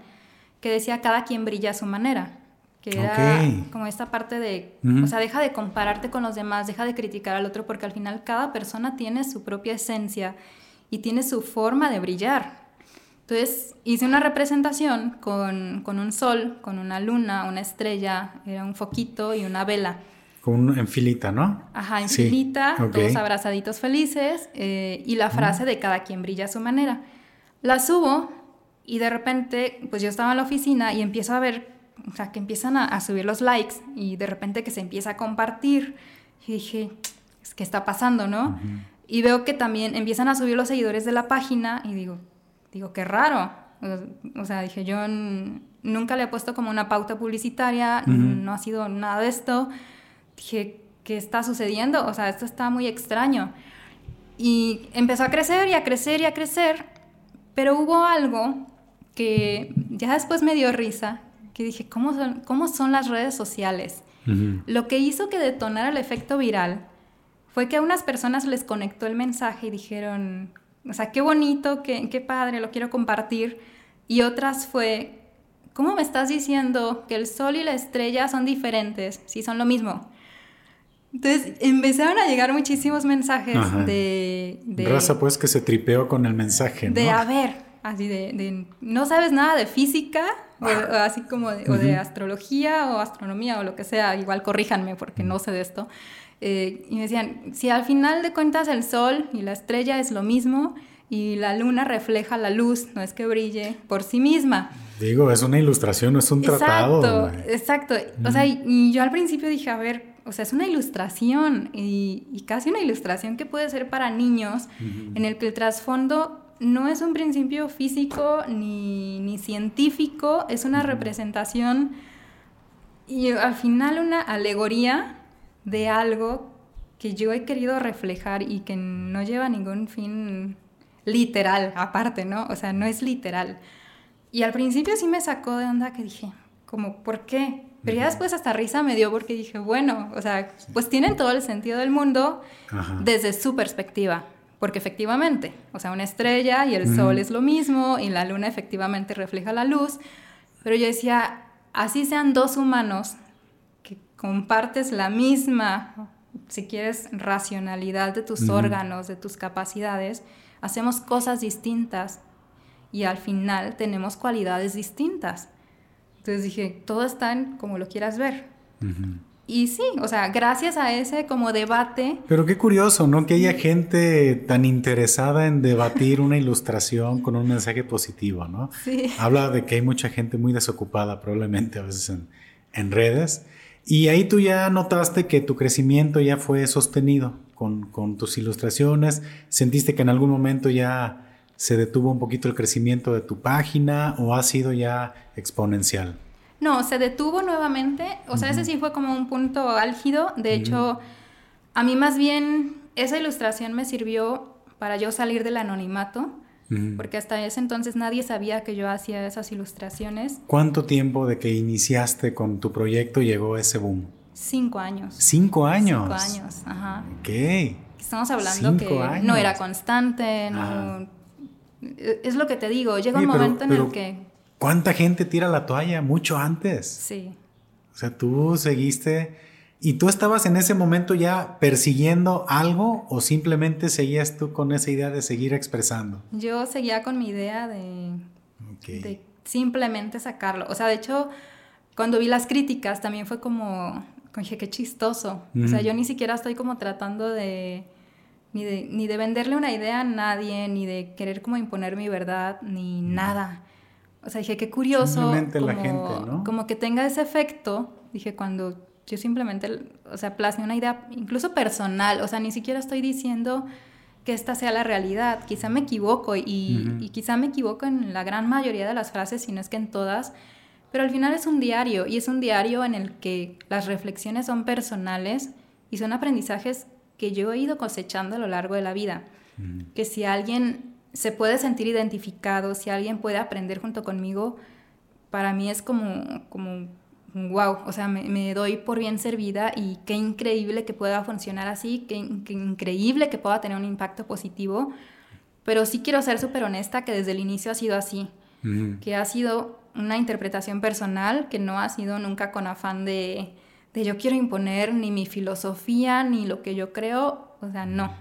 que decía cada quien brilla a su manera. Que era como esta parte de, o sea, deja de compararte con los demás, deja de criticar al otro, porque al final cada persona tiene su propia esencia y tiene su forma de brillar. Entonces hice una representación con, con un sol, con una luna, una estrella, era un foquito y una vela en filita, ¿no? Ajá, en filita, todos abrazaditos felices, eh, y la frase de cada quien brilla a su manera. La subo y de repente, pues yo estaba en la oficina y empiezo a ver, o sea, que empiezan a, subir los likes y de repente que se empieza a compartir. Y dije, ¿qué está pasando, no? Y veo que también empiezan a subir los seguidores de la página y digo, digo, qué raro. O, sea, dije, yo nunca le he puesto como una pauta publicitaria, no ha sido nada de esto dije, ¿qué está sucediendo? O sea, esto está muy extraño. Y empezó a crecer y a crecer y a crecer Pero hubo algo que ya después me dio risa, que dije, ¿cómo son, cómo son las redes sociales? Lo que hizo que detonara el efecto viral fue que a unas personas les conectó el mensaje y dijeron, o sea, qué bonito, qué, qué padre, lo quiero compartir. Y otras fue, ¿cómo me estás diciendo que el sol y la estrella son diferentes si son lo mismo? Entonces empezaron a llegar muchísimos mensajes de, de, Raza, pues que se tripeó con el mensaje, ¿no? De a ver, así de, no sabes nada de física, o, así como de, o de astrología o astronomía o lo que sea, igual corríjanme porque no sé de esto. Eh, y me decían, si al final de cuentas el sol y la estrella es lo mismo y la luna refleja la luz, no es que brille por sí misma. Digo, es una ilustración, no es un tratado. Exacto, exacto. O sea, y, yo al principio dije, a ver, o sea, es una ilustración y, casi una ilustración que puede ser para niños, en el que el trasfondo no es un principio físico ni, ni científico, es una representación y al final una alegoría de algo que yo he querido reflejar y que no lleva ningún fin literal, aparte, ¿no? O sea, no es literal. Y al principio sí me sacó de onda que dije, como, ¿por qué? Pero ya después hasta risa me dio porque dije, bueno, o sea, pues tienen todo el sentido del mundo desde su perspectiva. Porque efectivamente, o sea, una estrella y el sol es lo mismo y la luna efectivamente refleja la luz. Pero yo decía, así sean dos humanos que compartes la misma, si quieres, racionalidad de tus órganos, de tus capacidades, hacemos cosas distintas y al final tenemos cualidades distintas. Entonces dije, todo está en como lo quieras ver. Y sí, o sea, gracias a ese como debate. Pero qué curioso, ¿no? Que haya gente tan interesada en debatir una ilustración con un mensaje positivo, ¿no? Sí. Habla de que hay mucha gente muy desocupada probablemente a veces en, en redes. Y ahí tú ya notaste que tu crecimiento ya fue sostenido con, con tus ilustraciones. ¿Sentiste que en algún momento ya se detuvo un poquito el crecimiento de tu página o ha sido ya exponencial? No, se detuvo nuevamente. O sea, ese sí fue como un punto álgido. De hecho, a mí más bien esa ilustración me sirvió para yo salir del anonimato. Porque hasta ese entonces nadie sabía que yo hacía esas ilustraciones. ¿Cuánto tiempo de que iniciaste con tu proyecto llegó ese boom? Cinco años. ¿Cinco años? Cinco años, ajá. Ok. Estamos hablando que no era constante, no, es lo que te digo, llega un momento en el que... ¿Cuánta gente tira la toalla mucho antes? Sí. O sea, tú seguiste... ¿Y tú estabas en ese momento ya persiguiendo algo o simplemente seguías tú con esa idea de seguir expresando? Yo seguía con mi idea de, de simplemente sacarlo. O sea, de hecho, cuando vi las críticas también fue como, dije, qué chistoso. O sea, yo ni siquiera estoy como tratando de ni de, ni de venderle una idea a nadie, ni de querer como imponer mi verdad, ni nada. O sea, dije, qué curioso. Simplemente la gente, ¿no? Como que tenga ese efecto, dije, cuando yo simplemente, o sea, plasme una idea incluso personal, o sea, ni siquiera estoy diciendo que esta sea la realidad, quizá me equivoco y, y quizá me equivoco en la gran mayoría de las frases, si no es que en todas, pero al final es un diario y es un diario en el que las reflexiones son personales y son aprendizajes que yo he ido cosechando a lo largo de la vida. Que si alguien se puede sentir identificado, si alguien puede aprender junto conmigo, para mí es como, como wow, o sea, me, doy por bien servida y qué increíble que pueda funcionar así, qué, increíble que pueda tener un impacto positivo, pero sí quiero ser súper honesta que desde el inicio ha sido así, que ha sido una interpretación personal, que no ha sido nunca con afán de, de yo quiero imponer ni mi filosofía ni lo que yo creo, o sea, no.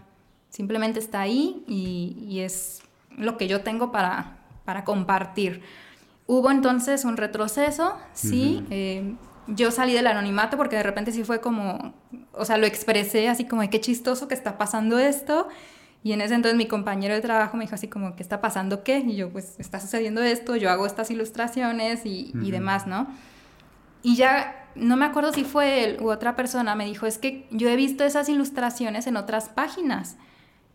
Simplemente está ahí y, es lo que yo tengo para, para, compartir. Hubo entonces un retroceso, sí. Eh, yo salí del anonimato porque de repente sí fue como, o sea, lo expresé así como, qué chistoso que está pasando esto. Y en ese entonces mi compañero de trabajo me dijo así como, ¿qué está pasando qué? Y yo, pues está sucediendo esto, yo hago estas ilustraciones y, y demás, ¿no? Y ya no me acuerdo si fue él u otra persona, me dijo, es que yo he visto esas ilustraciones en otras páginas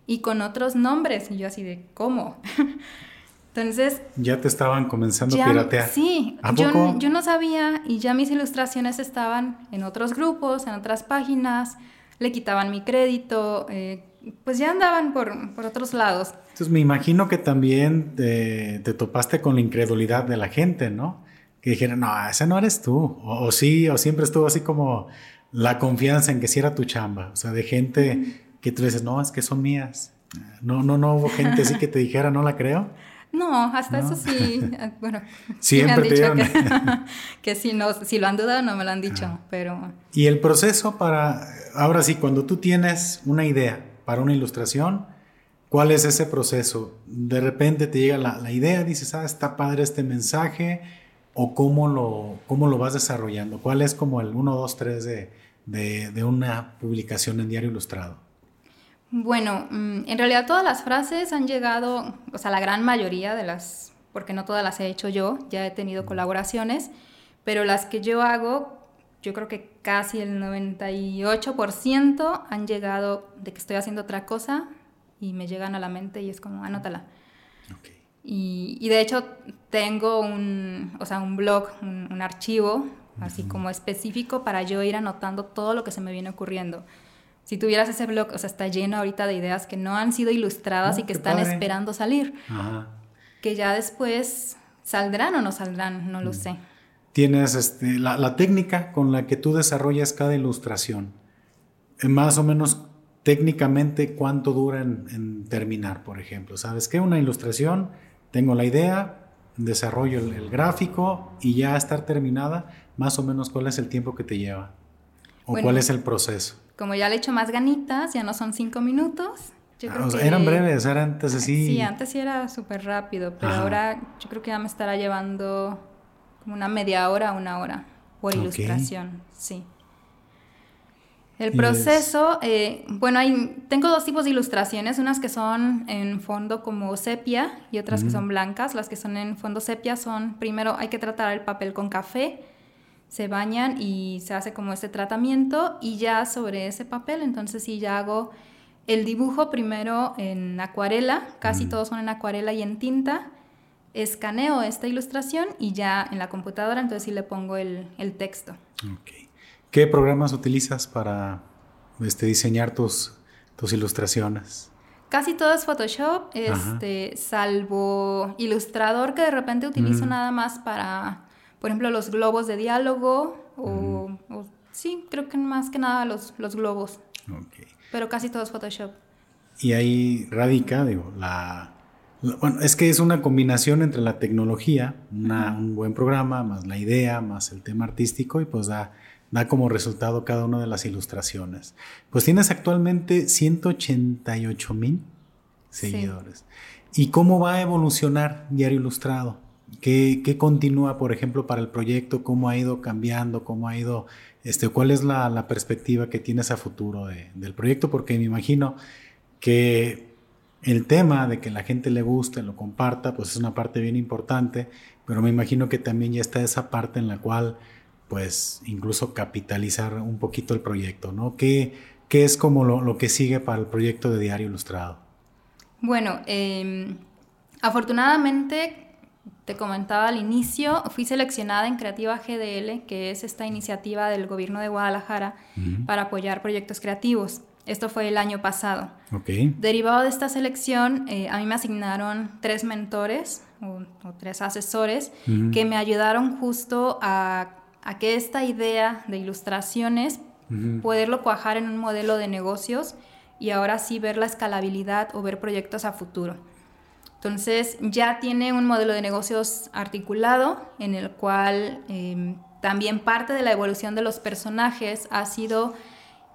y con otros nombres. Y yo así de, ¿cómo? Entonces... Ya te estaban comenzando a piratear. Sí, yo, yo, no sabía y ya mis ilustraciones estaban en otros grupos, en otras páginas, le quitaban mi crédito, eh, pues ya andaban por, por otros lados. Entonces me imagino que también te, te, topaste con la incredulidad de la gente, ¿no? Que dijeron, no, ese no eres tú. O, o, sí, o siempre estuvo así como la confianza en que sí era tu chamba. O sea, de gente que tú dices, no, es que son mías. No, no, no hubo gente así que te dijera, no la creo. No, hasta eso sí, eh, bueno, siempre sí me han dicho que, que, si, no, si lo han dudado no me lo han dicho, pero... Y el proceso para, ahora sí, cuando tú tienes una idea para una ilustración, ¿cuál es ese proceso? De repente te llega la, la idea, dices, ah, está padre este mensaje, o cómo lo, cómo lo vas desarrollando, cuál es como el 1, 2, 3 de, de, de una publicación en Diario Ilustrado. Bueno, mm, en realidad todas las frases han llegado, o sea, la gran mayoría de las, porque no todas las he hecho yo, ya he tenido colaboraciones, pero las que yo hago, yo creo que casi el 98% han llegado de que estoy haciendo otra cosa y me llegan a la mente y es como, anótala. Okay. Y, y, de hecho tengo un, o sea, un blog, un, un archivo, así uh -huh. como específico para yo ir anotando todo lo que se me viene ocurriendo si tuvieras ese blog, o sea, está lleno ahorita de ideas que no han sido ilustradas Oh, y que están padre. esperando salir, Ajá. que ya después saldrán o no saldrán, no Mm. lo sé. Tienes este, la, la técnica con la que tú desarrollas cada ilustración. Eh, Más o menos técnicamente cuánto dura en, en terminar, por ejemplo. ¿Sabes qué? Una ilustración, tengo la idea, desarrollo el, el gráfico y ya estar terminada, más o menos cuál es el tiempo que te lleva. O Bueno. cuál es el proceso. Como ya le echo más ganitas, ya no son cinco minutos. Yo Ah, creo o sea, que- eran breves, eran antes así. Sí, antes sí era súper rápido, pero Ajá. ahora yo creo que ya me estará llevando como una media hora, una hora por ilustración, sí. El proceso, eh, bueno, hay, tengo dos tipos de ilustraciones, unas que son en fondo como sepia y otras que Ujú. son blancas. Las que son en fondo sepia son, primero hay que tratar el papel con café, se bañan y se hace como este tratamiento y ya sobre ese papel, entonces sí ya hago el dibujo primero en acuarela, casi Mm. todos son en acuarela y en tinta, escaneo esta ilustración y ya en la computadora, entonces sí le pongo el, el texto. Ok. ¿Qué programas utilizas para este, diseñar tus, tus ilustraciones? Casi todo es Photoshop, este, salvo Ilustrador que de repente utilizo Mm. nada más para, por ejemplo, los globos de diálogo o, o- sí, creo que más que nada los, los globos, Ok. pero casi todo es Photoshop. Y ahí radica, digo, la, la- Bueno, es que es una combinación entre la tecnología, una- un buen programa, más la idea, más el tema artístico, y pues da, da como resultado cada una de las ilustraciones. Pues tienes actualmente 188 mil Sí. seguidores. ¿Y cómo va a evolucionar Diario Ilustrado? ¿Qué, qué continúa, por ejemplo, para el proyecto? ¿Cómo ha ido cambiando? ¿Cómo ha ido, este, cuál es la, la perspectiva que tienes a futuro de- del proyecto? Porque me imagino que el tema de que la gente le guste, lo comparta, pues es una parte bien importante, pero me imagino que también ya está esa parte en la cual, pues, incluso capitalizar un poquito el proyecto, ¿no? ¿Qué, qué es como lo, lo que sigue para el proyecto de Diario Ilustrado? Bueno, eh, afortunadamente, te comentaba al inicio, fui seleccionada en Creativa GDL, que es esta iniciativa del gobierno de Guadalajara para apoyar proyectos creativos. Esto fue el año pasado. Ok. Derivado de esta selección, eh, a mí me asignaron tres mentores o, o tres asesores que me ayudaron justo a, a que esta idea de ilustraciones, poderlo cuajar en un modelo de negocios y ahora sí ver la escalabilidad o ver proyectos a futuro. Entonces ya tiene un modelo de negocios articulado en el cual eh, también parte de la evolución de los personajes ha sido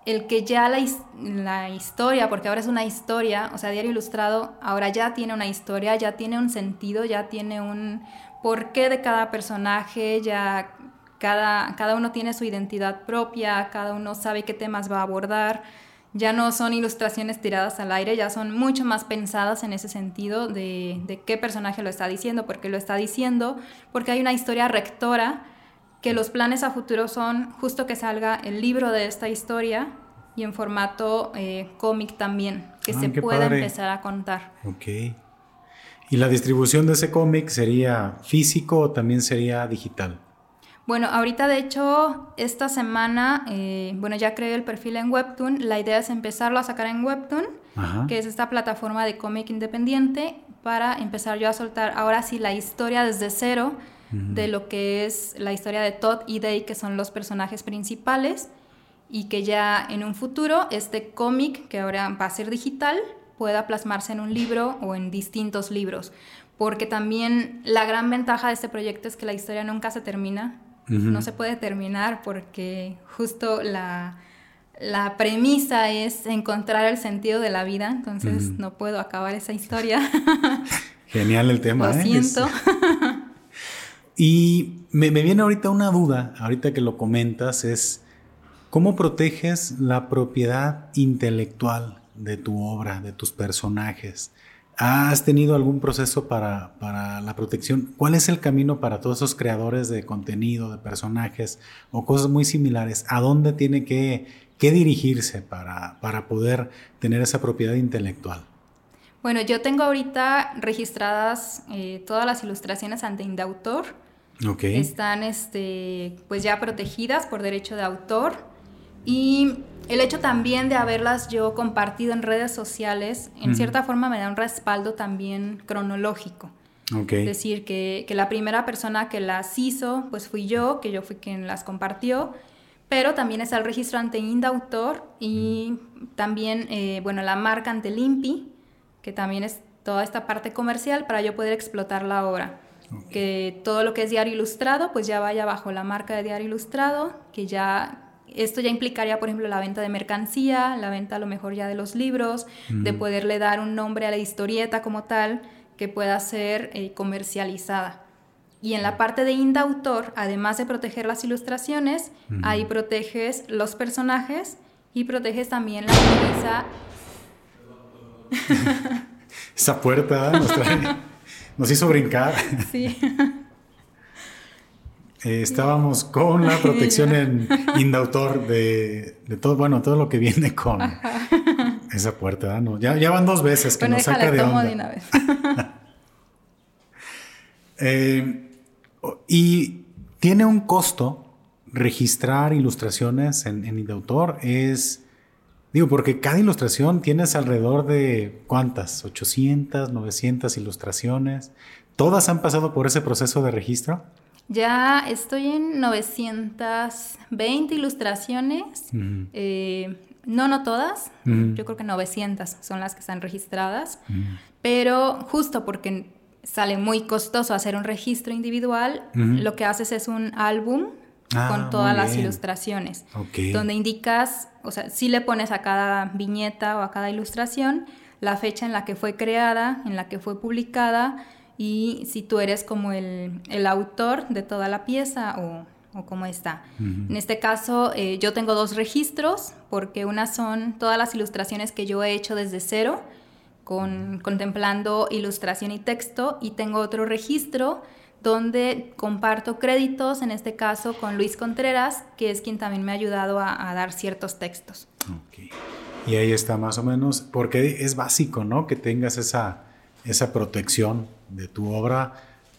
el que ya la, la historia, porque ahora es una historia, o sea, Diario Ilustrado ahora ya tiene una historia, ya tiene un sentido, ya tiene un porqué de cada personaje, ya cada, cada uno tiene su identidad propia, cada uno sabe qué temas va a abordar. Ya no son ilustraciones tiradas al aire, ya son mucho más pensadas en ese sentido de, de qué personaje lo está diciendo, por qué lo está diciendo, porque hay una historia rectora que los planes a futuro son justo que salga el libro de esta historia y en formato eh, cómic también, que Ah, se pueda padre. empezar a contar. Ok. ¿Y la distribución de ese cómic sería físico o también sería digital? Bueno, ahorita de hecho, esta semana, eh, bueno, ya creé el perfil en Webtoon. La idea es empezarlo a sacar en Webtoon que es esta plataforma de cómic independiente para empezar yo a soltar ahora sí la historia desde cero de lo que es la historia de Todd y Day, que son los personajes principales, y que ya en un futuro este cómic, que ahora va a ser digital, pueda plasmarse en un libro o en distintos libros. Porque también la gran ventaja de este proyecto es que la historia nunca se termina, no se puede terminar porque justo la, la premisa es encontrar el sentido de la vida, entonces no puedo acabar esa historia. Genial el tema. Lo ¿eh? siento. y me, me, viene ahorita una duda, ahorita que lo comentas, es cómo proteges la propiedad intelectual de tu obra, de tus personajes. ¿Has tenido algún proceso para, para, la protección? ¿Cuál es el camino para todos esos creadores de contenido, de personajes o cosas muy similares? ¿A dónde tiene que, que dirigirse para, para, poder tener esa propiedad intelectual? Bueno, yo tengo ahorita registradas eh, todas las ilustraciones ante Indautor. Okay. Están este, pues ya protegidas por derecho de autor. Y el hecho también de haberlas yo compartido en redes sociales, en cierta forma me da un respaldo también cronológico. Okay. Es decir, que, que, la primera persona que las hizo, pues fui yo, que yo fui quien las compartió, pero también está el registro ante Indautor y también, eh, bueno, la marca ante Limpi, que también es toda esta parte comercial para yo poder explotar la obra. Okay. Que todo lo que es diario ilustrado, pues ya vaya bajo la marca de diario ilustrado, que ya esto ya implicaría, por ejemplo, la venta de mercancía, la venta a lo mejor ya de los libros, mm. de poderle dar un nombre a la historieta como tal que pueda ser eh, comercializada. Y en la parte de indautor, además de proteger las ilustraciones, mm. ahí proteges los personajes y proteges también la premisa. Esa puerta nos, trae, nos hizo brincar. Sí. Eh, estábamos con la protección en indautor de, de, todo, bueno, todo lo que viene con Ajá. esa puerta. ¿no? Ya, ya, van dos veces que bueno, nos saca de onda. De una vez. eh, y tiene un costo registrar ilustraciones en, en indautor. Es, digo, porque cada ilustración tienes alrededor de, ¿cuántas? 800, 900 ilustraciones. ¿Todas han pasado por ese proceso de registro? Ya estoy en 920 ilustraciones. Uh -huh. eh, no, no todas. Uh -huh. Yo creo que 900 son las que están registradas. Uh -huh. Pero justo porque sale muy costoso hacer un registro individual, lo que haces es un álbum ah, con todas las ilustraciones. Okay. Donde indicas, o sea, si le pones a cada viñeta o a cada ilustración la fecha en la que fue creada, en la que fue publicada y si tú eres como el, el autor de toda la pieza o, o cómo está. Uh -huh. En este caso, eh, yo tengo dos registros, porque una son todas las ilustraciones que yo he hecho desde cero, con, contemplando ilustración y texto, y tengo otro registro donde comparto créditos, en este caso con Luis Contreras, que es quien también me ha ayudado a, a dar ciertos textos. Okay. Y ahí está más o menos, porque es básico, ¿no? Que tengas esa, esa protección de tu obra,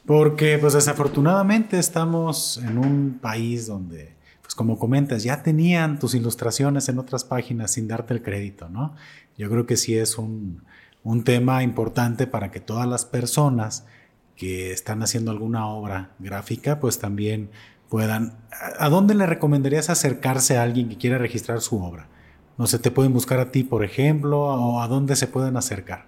porque pues desafortunadamente estamos en un país donde, pues como comentas, ya tenían tus ilustraciones en otras páginas sin darte el crédito, ¿no? Yo creo que sí es un, un tema importante para que todas las personas que están haciendo alguna obra gráfica, pues también puedan... ¿A dónde le recomendarías acercarse a alguien que quiera registrar su obra? No sé, te pueden buscar a ti, por ejemplo, o a dónde se pueden acercar.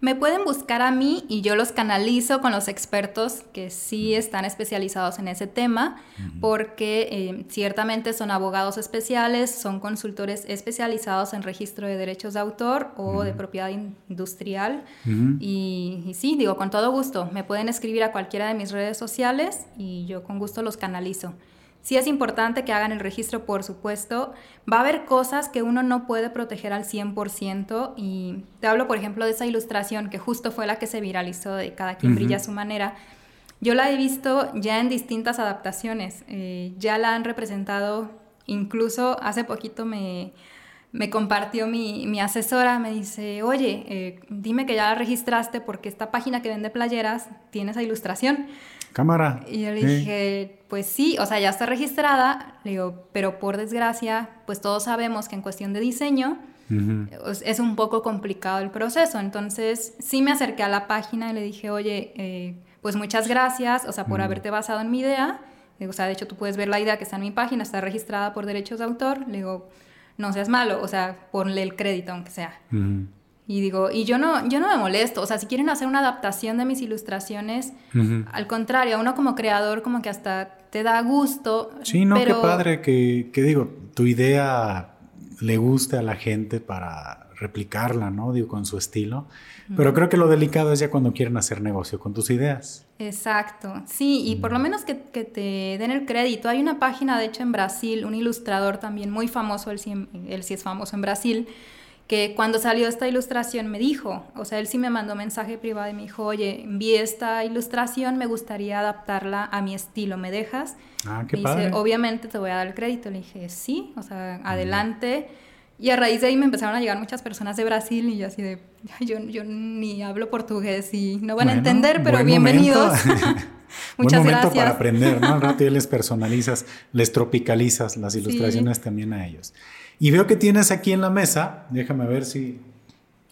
Me pueden buscar a mí y yo los canalizo con los expertos que sí están especializados en ese tema, uh -huh. porque eh, ciertamente son abogados especiales, son consultores especializados en registro de derechos de autor o uh -huh. de propiedad industrial. Uh -huh. y, y, sí, digo, con todo gusto, me pueden escribir a cualquiera de mis redes sociales y yo con gusto los canalizo. Sí es importante que hagan el registro, por supuesto. Va a haber cosas que uno no puede proteger al 100% y te hablo, por ejemplo, de esa ilustración que justo fue la que se viralizó de Cada quien uh -huh. brilla a su manera. Yo la he visto ya en distintas adaptaciones. Eh, ya la han representado, incluso hace poquito me, me compartió mi, mi, asesora, me dice, oye, eh, dime que ya la registraste porque esta página que vende playeras tiene esa ilustración. Cámara. Y yo le dije, sí. pues sí, o sea, ya está registrada. Le digo, pero por desgracia, pues todos sabemos que en cuestión de diseño, es, es un poco complicado el proceso. Entonces, sí me acerqué a la página y le dije, oye, eh, pues muchas gracias, o sea, por haberte basado en mi idea. O sea, de hecho, tú puedes ver la idea que está en mi página, está registrada por derechos de autor. Le digo, no seas malo, o sea, ponle el crédito, aunque sea. Y digo, y yo no, yo no me molesto, o sea, si quieren hacer una adaptación de mis ilustraciones, al contrario, uno como creador como que hasta te da gusto. Sí, no, qué padre que, que digo, tu idea le guste a la gente para replicarla, ¿no? Digo, con su estilo. Pero creo que lo delicado es ya cuando quieren hacer negocio con tus ideas. Exacto, sí, y por lo menos que, te den el crédito. Hay una página, de hecho, en Brasil, un ilustrador también muy famoso, él sí, él sí es famoso en Brasil, que cuando salió esta ilustración me dijo, o sea, él sí me mandó mensaje privado y me dijo, oye, vi esta ilustración, me gustaría adaptarla a mi estilo, ¿me dejas? Ah, qué me padre. dice, obviamente te voy a dar el crédito. Le dije, sí, o sea, adelante. Y a raíz de ahí me empezaron a llegar muchas personas de Brasil y yo así de, yo, yo ni hablo portugués y no van a entender, pero bienvenidos. Muchas buen momento para aprender, ¿no? Al rato ya les personalizas, les tropicalizas las ilustraciones también a ellos. Y veo que tienes aquí en la mesa, déjame ver si,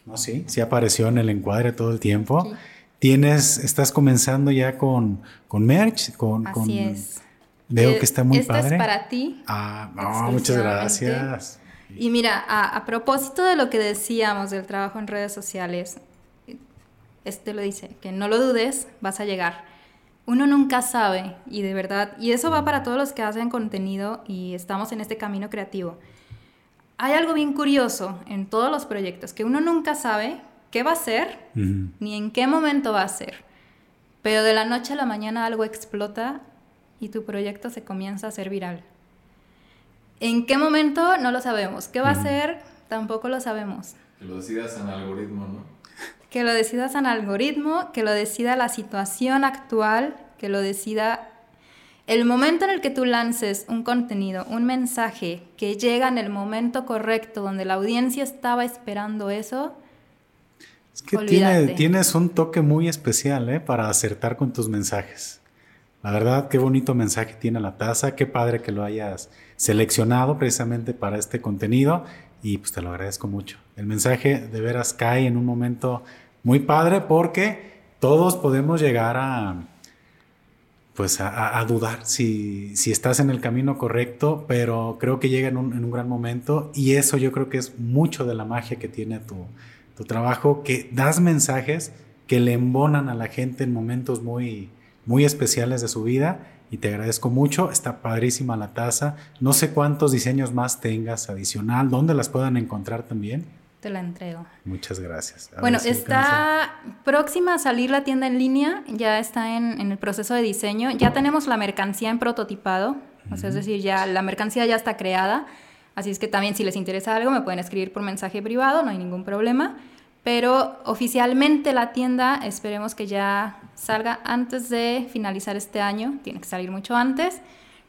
no, sí, si apareció en el encuadre todo el tiempo. Tienes, estás comenzando ya con, con merch, con... Así es. Veo que está muy padre. Este es para ti. Ah, muchas gracias. Y mira, a, propósito de lo que decíamos del trabajo en redes sociales, este lo dice, que no lo dudes, vas a llegar. Uno nunca sabe, y de verdad, y eso va para todos los que hacen contenido y estamos en este camino creativo. Hay algo bien curioso en todos los proyectos, que uno nunca sabe qué va a ser, ni en qué momento va a ser. Pero de la noche a la mañana algo explota y tu proyecto se comienza a hacer viral. ¿En qué momento? No lo sabemos. ¿Qué va a ser? Tampoco lo sabemos. Que lo decidas en algoritmo, ¿no? Que lo decidas en algoritmo, que lo decida la situación actual, que lo decida el momento en el que tú lances un contenido, un mensaje que llega en el momento correcto, donde la audiencia estaba esperando eso. Es que tienes un toque muy especial ¿eh? para acertar con tus mensajes. La verdad, qué bonito mensaje tiene la taza, qué padre que lo hayas seleccionado precisamente para este contenido y pues te lo agradezco mucho. El mensaje de veras cae en un momento muy padre porque todos podemos llegar a pues a, dudar si, si, estás en el camino correcto, pero creo que llega en un, en un, gran momento y eso yo creo que es mucho de la magia que tiene tu, tu trabajo, que das mensajes que le embonan a la gente en momentos muy, muy especiales de su vida y te agradezco mucho. Está padrísima la taza. No sé cuántos diseños más tengas adicional, dónde las puedan encontrar también. Te la entrego. Muchas gracias. bueno, está próxima a salir la tienda en línea, ya está en, el proceso de diseño, ya tenemos la mercancía en prototipado, o sea, es decir, ya la mercancía ya está creada, así es que también si les interesa algo me pueden escribir por mensaje privado, no hay ningún problema pero oficialmente la tienda esperemos que ya salga antes de finalizar este año, tiene que salir mucho antes.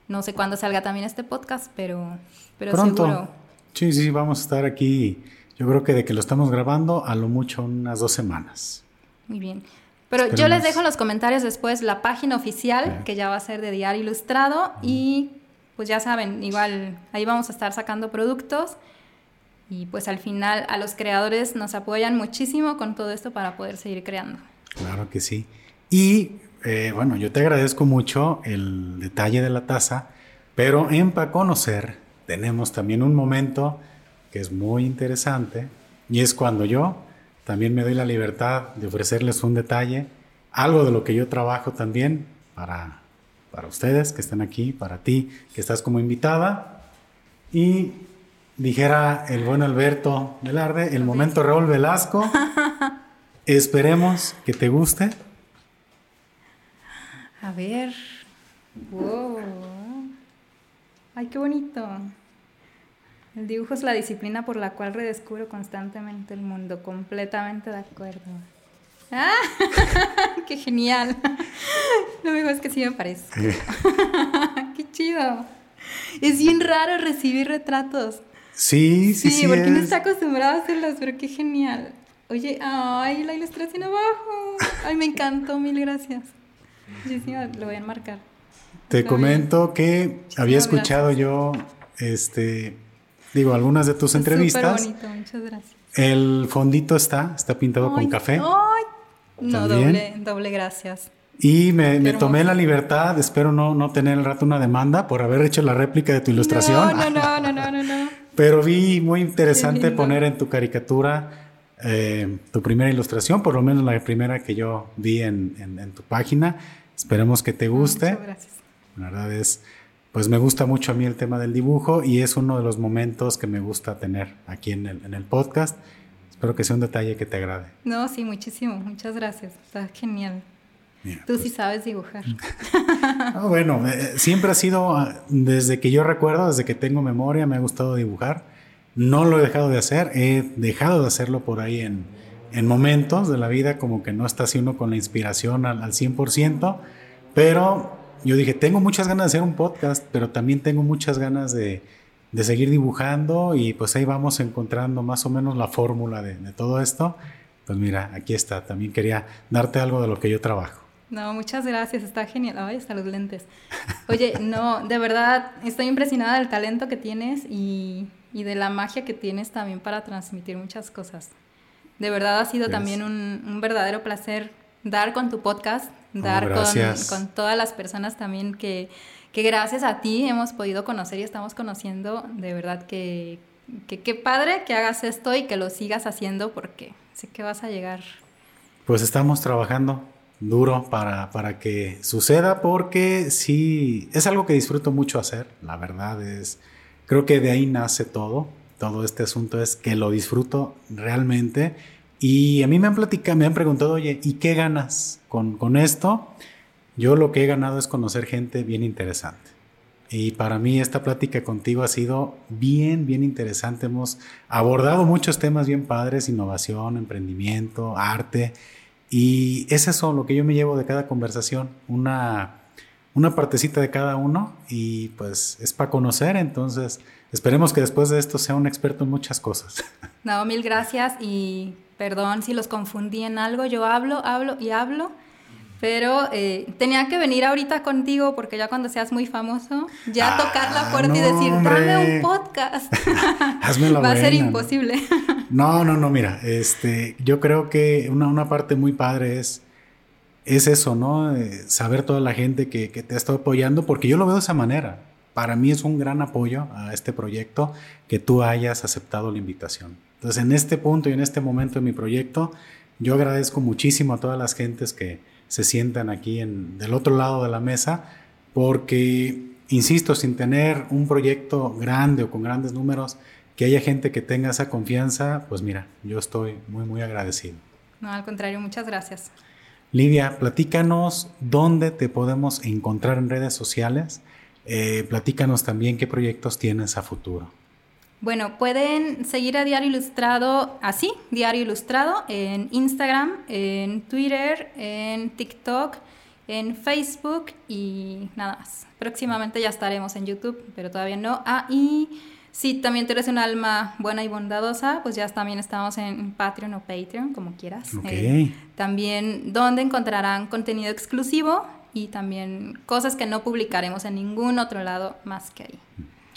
No sé cuándo salga también este podcast, pero, pero Pronto. seguro. Sí, sí, vamos a estar aquí. Yo creo que de que lo estamos grabando, a lo mucho unas dos semanas. Muy bien. Pero yo les dejo en los comentarios después la página oficial, que ya va a ser de Diario Ilustrado. Y pues ya saben, igual ahí vamos a estar sacando productos. Y pues al final a los creadores nos apoyan muchísimo con todo esto para poder seguir creando. Claro que sí. Y eh, bueno, yo te agradezco mucho el detalle de la taza, pero en Para Conocer tenemos también un momento que es muy interesante y es cuando yo también me doy la libertad de ofrecerles un detalle, algo de lo que yo trabajo también para, para ustedes que están aquí, para ti que estás como invitada. Y dijera el buen Alberto Velarde, el momento Raúl Velasco. Esperemos que te guste. A ver. Wow. Ay, qué bonito. El dibujo es la disciplina por la cual redescubro constantemente el mundo. Completamente de acuerdo. ¡Ah! ¡Qué genial! Lo mejor es que sí me parece. ¡Qué chido! Es bien raro recibir retratos. Sí, sí, sí. Sí, porque no está acostumbrado a hacerlas, pero qué genial. Oye, ay, la ilustración abajo. Ay, me encantó, mil gracias. lo voy a enmarcar. Te comento que había escuchado yo este digo, algunas de tus entrevistas. Súper bonito, muchas gracias. El fondito está, está pintado con café. Ay, no, doble, doble gracias. Y me, me tomé la libertad, espero no, no tener el rato una demanda por haber hecho la réplica de tu ilustración. No, no, no, no, no, no. Pero vi muy interesante poner en tu caricatura eh, tu primera ilustración, por lo menos la primera que yo vi en, en, tu página. Esperemos que te guste. Muchas gracias. La verdad es, pues me gusta mucho a mí el tema del dibujo y es uno de los momentos que me gusta tener aquí en el, en el podcast. Espero que sea un detalle que te agrade. No, sí, muchísimo. Muchas gracias. Está genial. Tú sí pues. sabes dibujar. bueno, eh, siempre ha sido, ah, desde que yo recuerdo, desde que tengo memoria, me ha gustado dibujar. No lo he dejado de hacer, he dejado de hacerlo por ahí en, en momentos de la vida, como que no está así uno con la inspiración al, al 100%, pero yo dije, tengo muchas ganas de hacer un podcast, pero también tengo muchas ganas de, de seguir dibujando y pues ahí vamos encontrando más o menos la fórmula de, de todo esto. Pues mira, aquí está, también quería darte algo de lo que yo trabajo. No, muchas gracias, está genial. Ay, hasta los lentes. Oye, no, de verdad, estoy impresionada del talento que tienes y, y, de la magia que tienes también para transmitir muchas cosas. De verdad ha sido también un, un, verdadero placer dar con tu podcast, dar con, con, todas las personas también que, que gracias a ti hemos podido conocer y estamos conociendo. De verdad que qué padre que hagas esto y que lo sigas haciendo porque sé que vas a llegar. Pues estamos trabajando duro para, para que suceda porque sí, es algo que disfruto mucho hacer, la verdad es, creo que de ahí nace todo, todo este asunto es que lo disfruto realmente y a mí me han platicado, me han preguntado, oye, ¿y qué ganas con, con esto? Yo lo que he ganado es conocer gente bien interesante. Y para mí esta plática contigo ha sido bien, bien interesante. Hemos abordado muchos temas bien padres, innovación, emprendimiento, arte. Y es eso lo que yo me llevo de cada conversación, una, una partecita de cada uno y pues es para conocer, entonces esperemos que después de esto sea un experto en muchas cosas. No, mil gracias y perdón si los confundí en algo, yo hablo, hablo y hablo pero eh, tenía que venir ahorita contigo porque ya cuando seas muy famoso, ya ah, tocar la puerta y decir, dame un podcast. Va a ser imposible. no, no, no, mira, este, yo creo que una, una parte muy padre es, es eso, ¿no? Eh, saber toda la gente que, que te ha estado apoyando, porque yo lo veo de esa manera. Para mí es un gran apoyo a este proyecto que tú hayas aceptado la invitación. Entonces, en este punto y en este momento de mi proyecto, yo agradezco muchísimo a todas las gentes que, se sientan aquí en, del otro lado de la mesa, porque, insisto, sin tener un proyecto grande o con grandes números, que haya gente que tenga esa confianza, pues mira, yo estoy muy, muy agradecido. No, al contrario, muchas gracias. Lidia, platícanos dónde te podemos encontrar en redes sociales. Eh, platícanos también qué proyectos tienes a futuro. Bueno, pueden seguir a Diario Ilustrado así, Diario Ilustrado, en Instagram, en Twitter, en TikTok, en Facebook y nada más. Próximamente ya estaremos en YouTube, pero todavía no. Ah, y si también tú eres un alma buena y bondadosa, pues ya también estamos en Patreon o Patreon, como quieras. Okay. Eh, también donde encontrarán contenido exclusivo y también cosas que no publicaremos en ningún otro lado más que ahí.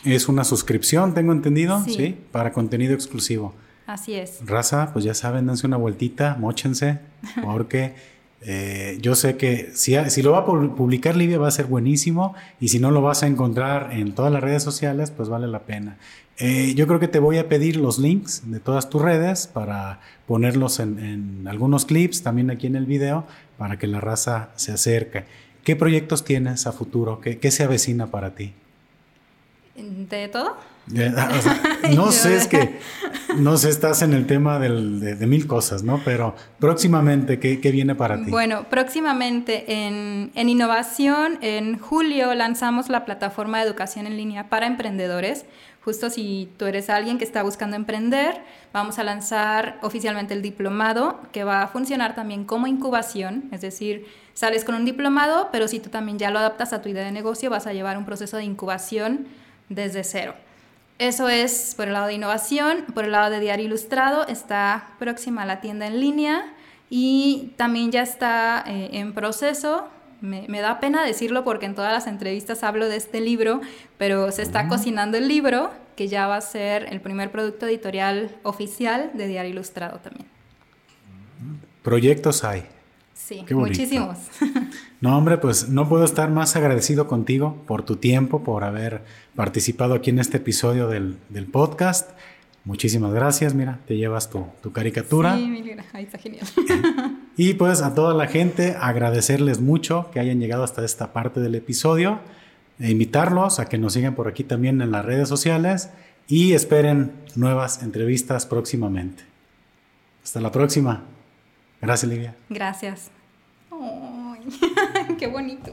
Es una suscripción, tengo entendido, sí. Para contenido exclusivo. Así es. Raza, pues ya saben, dense una vueltita, mochense, porque eh, yo sé que si, si, lo va a publicar Livia va a ser buenísimo y si no lo vas a encontrar en todas las redes sociales, pues vale la pena. Eh, yo creo que te voy a pedir los links de todas tus redes para ponerlos en, algunos clips, también aquí en el video, para que la raza se acerque. ¿Qué proyectos tienes a futuro? qué se avecina para ti? ¿De todo? no sé, es que no sé, estás en el tema de, mil cosas, ¿no? Pero próximamente, ¿qué, viene para ti? Bueno, próximamente en, en, innovación, en julio lanzamos la plataforma de educación en línea para emprendedores. Justo si tú eres alguien que está buscando emprender, vamos a lanzar oficialmente el diplomado que va a funcionar también como incubación, es decir, sales con un diplomado, pero si tú también ya lo adaptas a tu idea de negocio, vas a llevar un proceso de incubación desde cero. Eso es por el lado de innovación. Por el lado de Diario Ilustrado está próxima a la tienda en línea y también ya está eh, en proceso me, da pena decirlo porque en todas las entrevistas hablo de este libro, pero se está cocinando el libro que ya va a ser el primer producto editorial oficial de Diario Ilustrado también. Proyectos hay. Sí, muchísimos. No, hombre, pues no puedo estar más agradecido contigo por tu tiempo, por haber participado aquí en este episodio del, del podcast. Muchísimas gracias, mira, te llevas tu, tu caricatura. Sí, mira, ahí está genial. y pues a toda la gente agradecerles mucho que hayan llegado hasta esta parte del episodio, e invitarlos a que nos sigan por aquí también en las redes sociales y esperen nuevas entrevistas próximamente. Hasta la próxima. Gracias, Livia. Gracias. qué bonito.